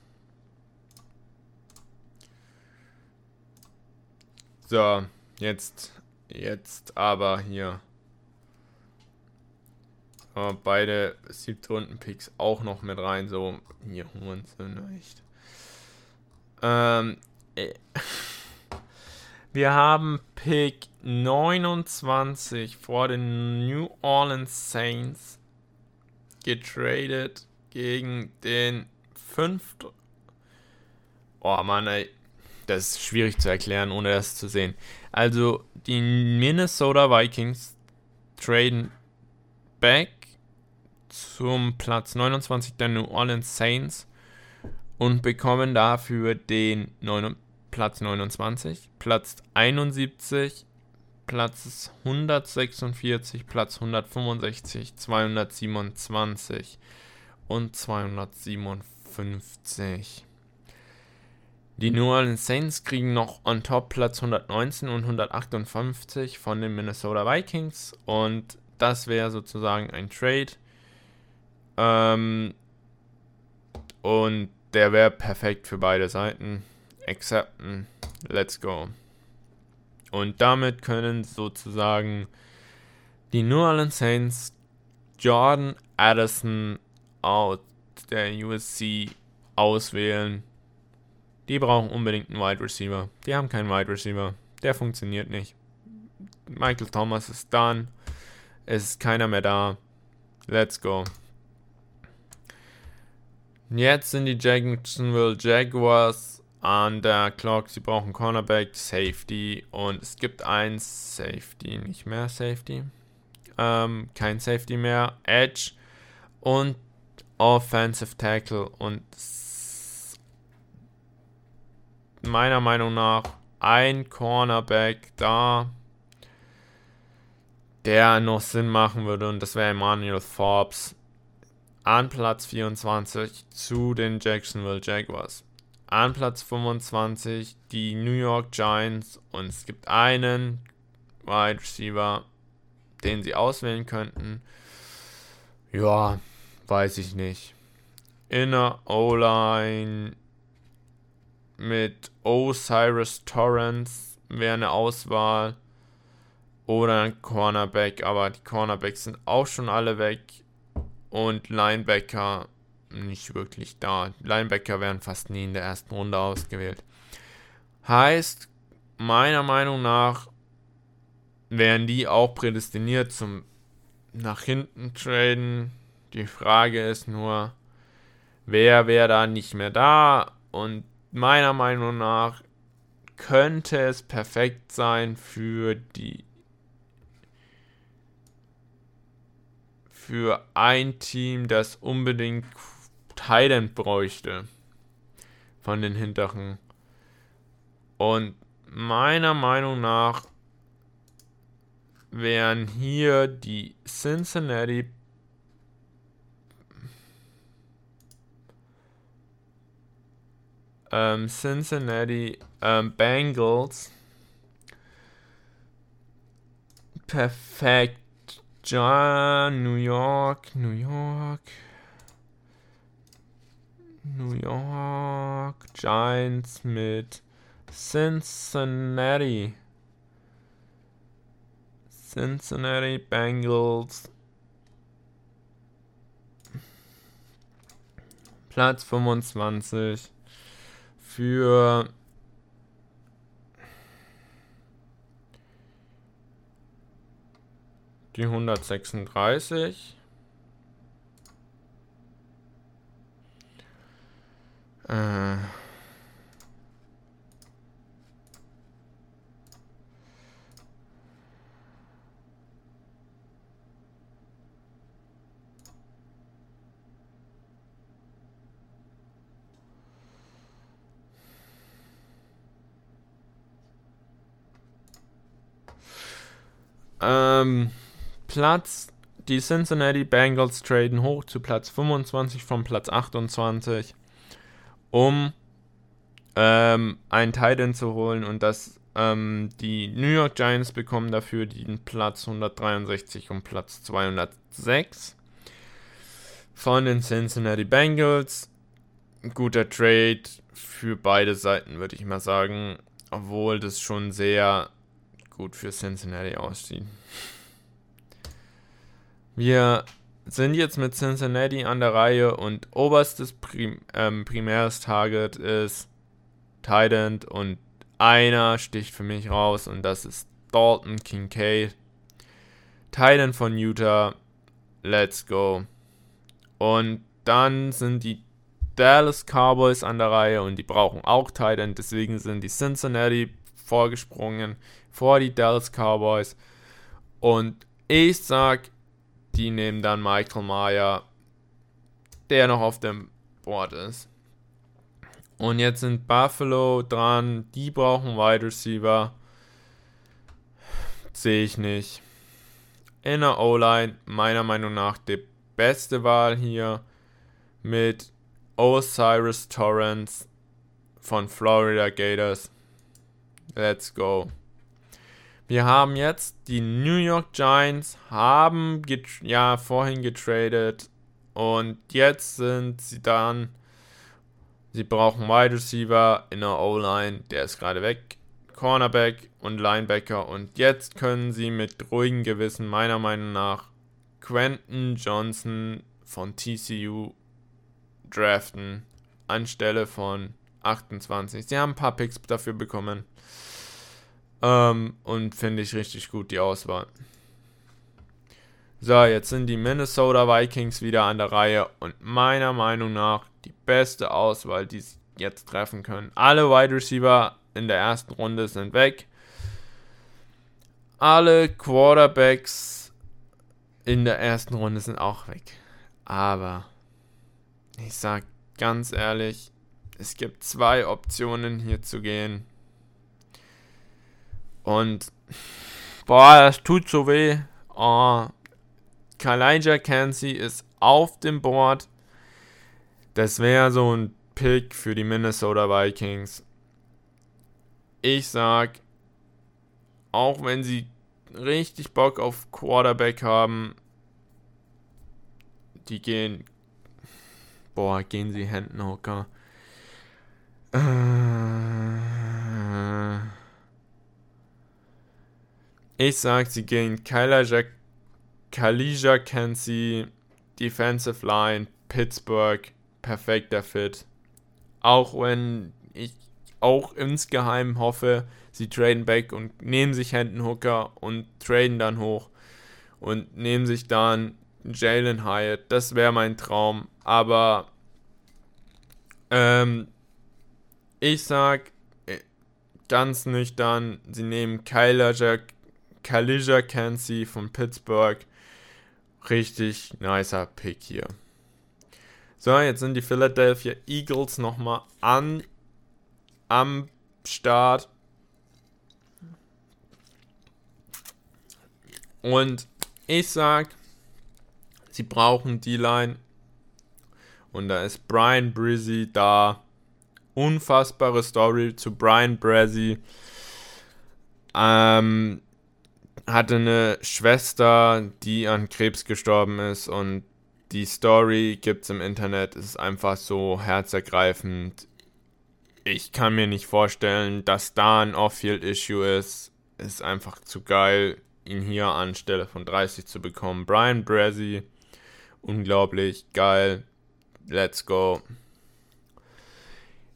So, jetzt, jetzt aber hier. Oh, beide siebte Runden Picks auch noch mit rein, so hier Hurensohn echt. Ähm, äh. wir haben Pick 29 vor den New Orleans Saints getradet gegen den fünften. Oh Mann, ey. Das ist schwierig zu erklären, ohne das zu sehen. Also, die Minnesota Vikings traden back zum Platz 29 der New Orleans Saints und bekommen dafür den 9, Platz 29, Platz 71, Platz 146, Platz 165, 227 und 257. Die New Orleans Saints kriegen noch on top Platz 119 und 158 von den Minnesota Vikings und das wäre sozusagen ein Trade. Ähm, und der wäre perfekt für beide Seiten. Accepten. Let's go. Und damit können sozusagen die New Orleans Saints Jordan Addison out der USC auswählen. Die brauchen unbedingt einen Wide Receiver. Die haben keinen Wide Receiver. Der funktioniert nicht. Michael Thomas ist done. Es ist keiner mehr da. Let's go. Jetzt sind die Jacksonville Jaguars an der Clock. Sie brauchen Cornerback, Safety und es gibt ein Safety, nicht mehr Safety. Ähm, kein Safety mehr. Edge und Offensive Tackle und meiner Meinung nach ein Cornerback da, der noch Sinn machen würde und das wäre Emmanuel Forbes an Platz 24 zu den Jacksonville Jaguars. An Platz 25 die New York Giants und es gibt einen Wide Receiver, den sie auswählen könnten. Ja, weiß ich nicht. Inner O-Line mit Osiris Torrance wäre eine Auswahl. Oder ein Cornerback, aber die Cornerbacks sind auch schon alle weg. Und Linebacker nicht wirklich da. Linebacker werden fast nie in der ersten Runde ausgewählt. Heißt, meiner Meinung nach wären die auch prädestiniert zum nach hinten traden. Die Frage ist nur, wer wäre da nicht mehr da? Und meiner Meinung nach könnte es perfekt sein für die für ein Team, das unbedingt Thailand bräuchte. von den hinteren. Und meiner Meinung nach wären hier die Cincinnati ähm, Cincinnati ähm, Bengals perfekt. John, New York, New York. New York Giants mit Cincinnati. Cincinnati Bengals. Platz 25 für die 136. Äh. Ähm, Platz, die Cincinnati Bengals traden hoch zu Platz 25 von Platz 28, um ähm, einen Titan zu holen und das ähm, die New York Giants bekommen dafür den Platz 163 und Platz 206 von den Cincinnati Bengals. Guter Trade für beide Seiten, würde ich mal sagen, obwohl das schon sehr gut für Cincinnati aussieht. Wir sind jetzt mit Cincinnati an der Reihe und oberstes Prim ähm, primäres Target ist Titan und einer sticht für mich raus und das ist Dalton Kincaid. Titan von Utah. Let's go. Und dann sind die Dallas Cowboys an der Reihe und die brauchen auch Titan. Deswegen sind die Cincinnati vorgesprungen vor die Dallas Cowboys. Und ich sag, die nehmen dann Michael Meyer, der noch auf dem Board ist. Und jetzt sind Buffalo dran, die brauchen Wide Receiver. Sehe ich nicht. In der O-Line, meiner Meinung nach, die beste Wahl hier mit Osiris Torrance von Florida Gators. Let's go. Wir haben jetzt die New York Giants, haben ja vorhin getradet und jetzt sind sie dann, sie brauchen Wide Receiver in der O-Line, der ist gerade weg, Cornerback und Linebacker und jetzt können sie mit ruhigem Gewissen meiner Meinung nach Quentin Johnson von TCU draften anstelle von 28. Sie haben ein paar Picks dafür bekommen. Ähm, und finde ich richtig gut die Auswahl. So, jetzt sind die Minnesota Vikings wieder an der Reihe und meiner Meinung nach die beste Auswahl, die sie jetzt treffen können. Alle Wide Receiver in der ersten Runde sind weg. Alle Quarterbacks in der ersten Runde sind auch weg. Aber ich sag ganz ehrlich, es gibt zwei Optionen hier zu gehen. Und boah, das tut so weh. Oh, Kalijah Cansey ist auf dem Board. Das wäre so ein Pick für die Minnesota Vikings. Ich sag, auch wenn sie richtig Bock auf Quarterback haben, die gehen. Boah, gehen sie Händenhocker. Äh, ich sag, sie gehen Jack, Kalija Kenzie, Defensive Line, Pittsburgh, perfekter Fit. Auch wenn ich auch insgeheim hoffe, sie traden back und nehmen sich Hendon Hooker und traden dann hoch und nehmen sich dann Jalen Hyatt. Das wäre mein Traum. Aber ähm, ich sag äh, ganz nüchtern, sie nehmen Kyler Jack, Kalija Cansey von Pittsburgh. Richtig nicer Pick hier. So, jetzt sind die Philadelphia Eagles nochmal an am Start. Und ich sag, sie brauchen die Line. Und da ist Brian Brizzy da. Unfassbare Story zu Brian Brizzy. Ähm, hatte eine Schwester, die an Krebs gestorben ist und die Story gibt es im Internet. Es ist einfach so herzergreifend. Ich kann mir nicht vorstellen, dass da ein Off-Field-Issue ist. Ist einfach zu geil, ihn hier anstelle von 30 zu bekommen. Brian Brazzy, unglaublich geil. Let's go.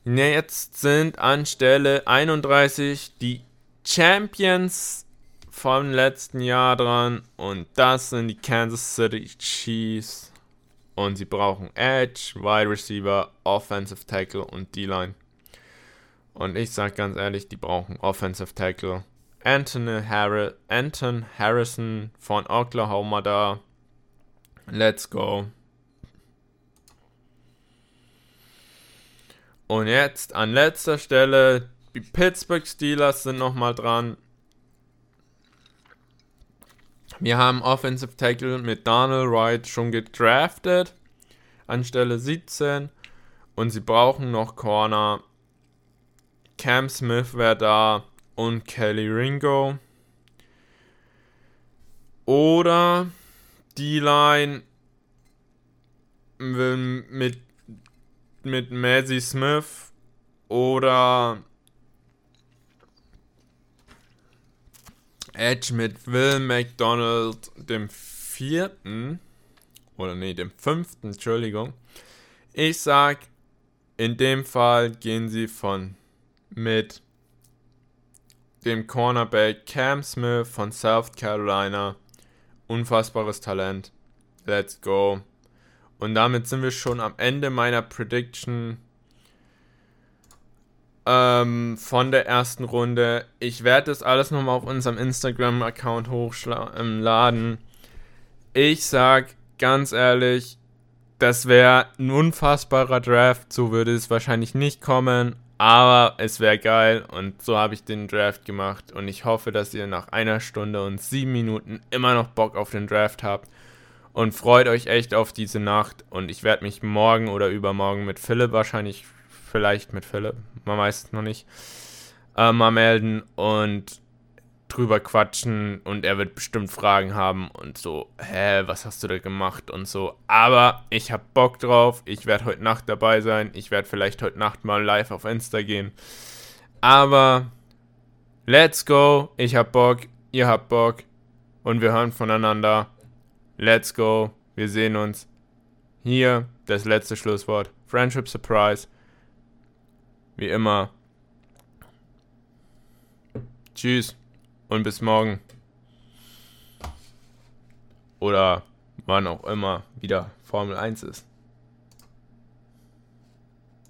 Jetzt sind anstelle 31 die Champions vom letzten Jahr dran und das sind die Kansas City Chiefs. Und sie brauchen Edge, Wide Receiver, Offensive Tackle und D-Line. Und ich sag ganz ehrlich, die brauchen Offensive Tackle. Anthony Harris, Anton Harrison von Oklahoma da. Let's go. Und jetzt an letzter Stelle, die Pittsburgh Steelers sind nochmal dran. Wir haben Offensive Tackle mit Donald Wright schon gedraftet an Stelle 17 und sie brauchen noch Corner. Cam Smith wäre da und Kelly Ringo. Oder die Line mit, mit Mazzy Smith oder Edge mit Will McDonald dem vierten oder nee, dem fünften, Entschuldigung. Ich sag, in dem Fall gehen sie von mit dem Cornerback Cam Smith von South Carolina. Unfassbares Talent. Let's go. Und damit sind wir schon am Ende meiner Prediction ähm, von der ersten Runde. Ich werde das alles nochmal auf unserem Instagram-Account hochladen. Ich sag ganz ehrlich, das wäre ein unfassbarer Draft. So würde es wahrscheinlich nicht kommen. Aber es wäre geil und so habe ich den Draft gemacht. Und ich hoffe, dass ihr nach einer Stunde und sieben Minuten immer noch Bock auf den Draft habt. Und freut euch echt auf diese Nacht. Und ich werde mich morgen oder übermorgen mit Philipp wahrscheinlich vielleicht mit Philipp, man weiß es noch nicht, äh, mal melden und drüber quatschen und er wird bestimmt Fragen haben und so, hä, was hast du da gemacht und so. Aber ich hab Bock drauf, ich werde heute Nacht dabei sein, ich werde vielleicht heute Nacht mal live auf Insta gehen. Aber let's go, ich hab Bock, ihr habt Bock und wir hören voneinander. Let's go, wir sehen uns. Hier das letzte Schlusswort. Friendship Surprise. Wie immer. Tschüss und bis morgen. Oder wann auch immer wieder Formel 1 ist.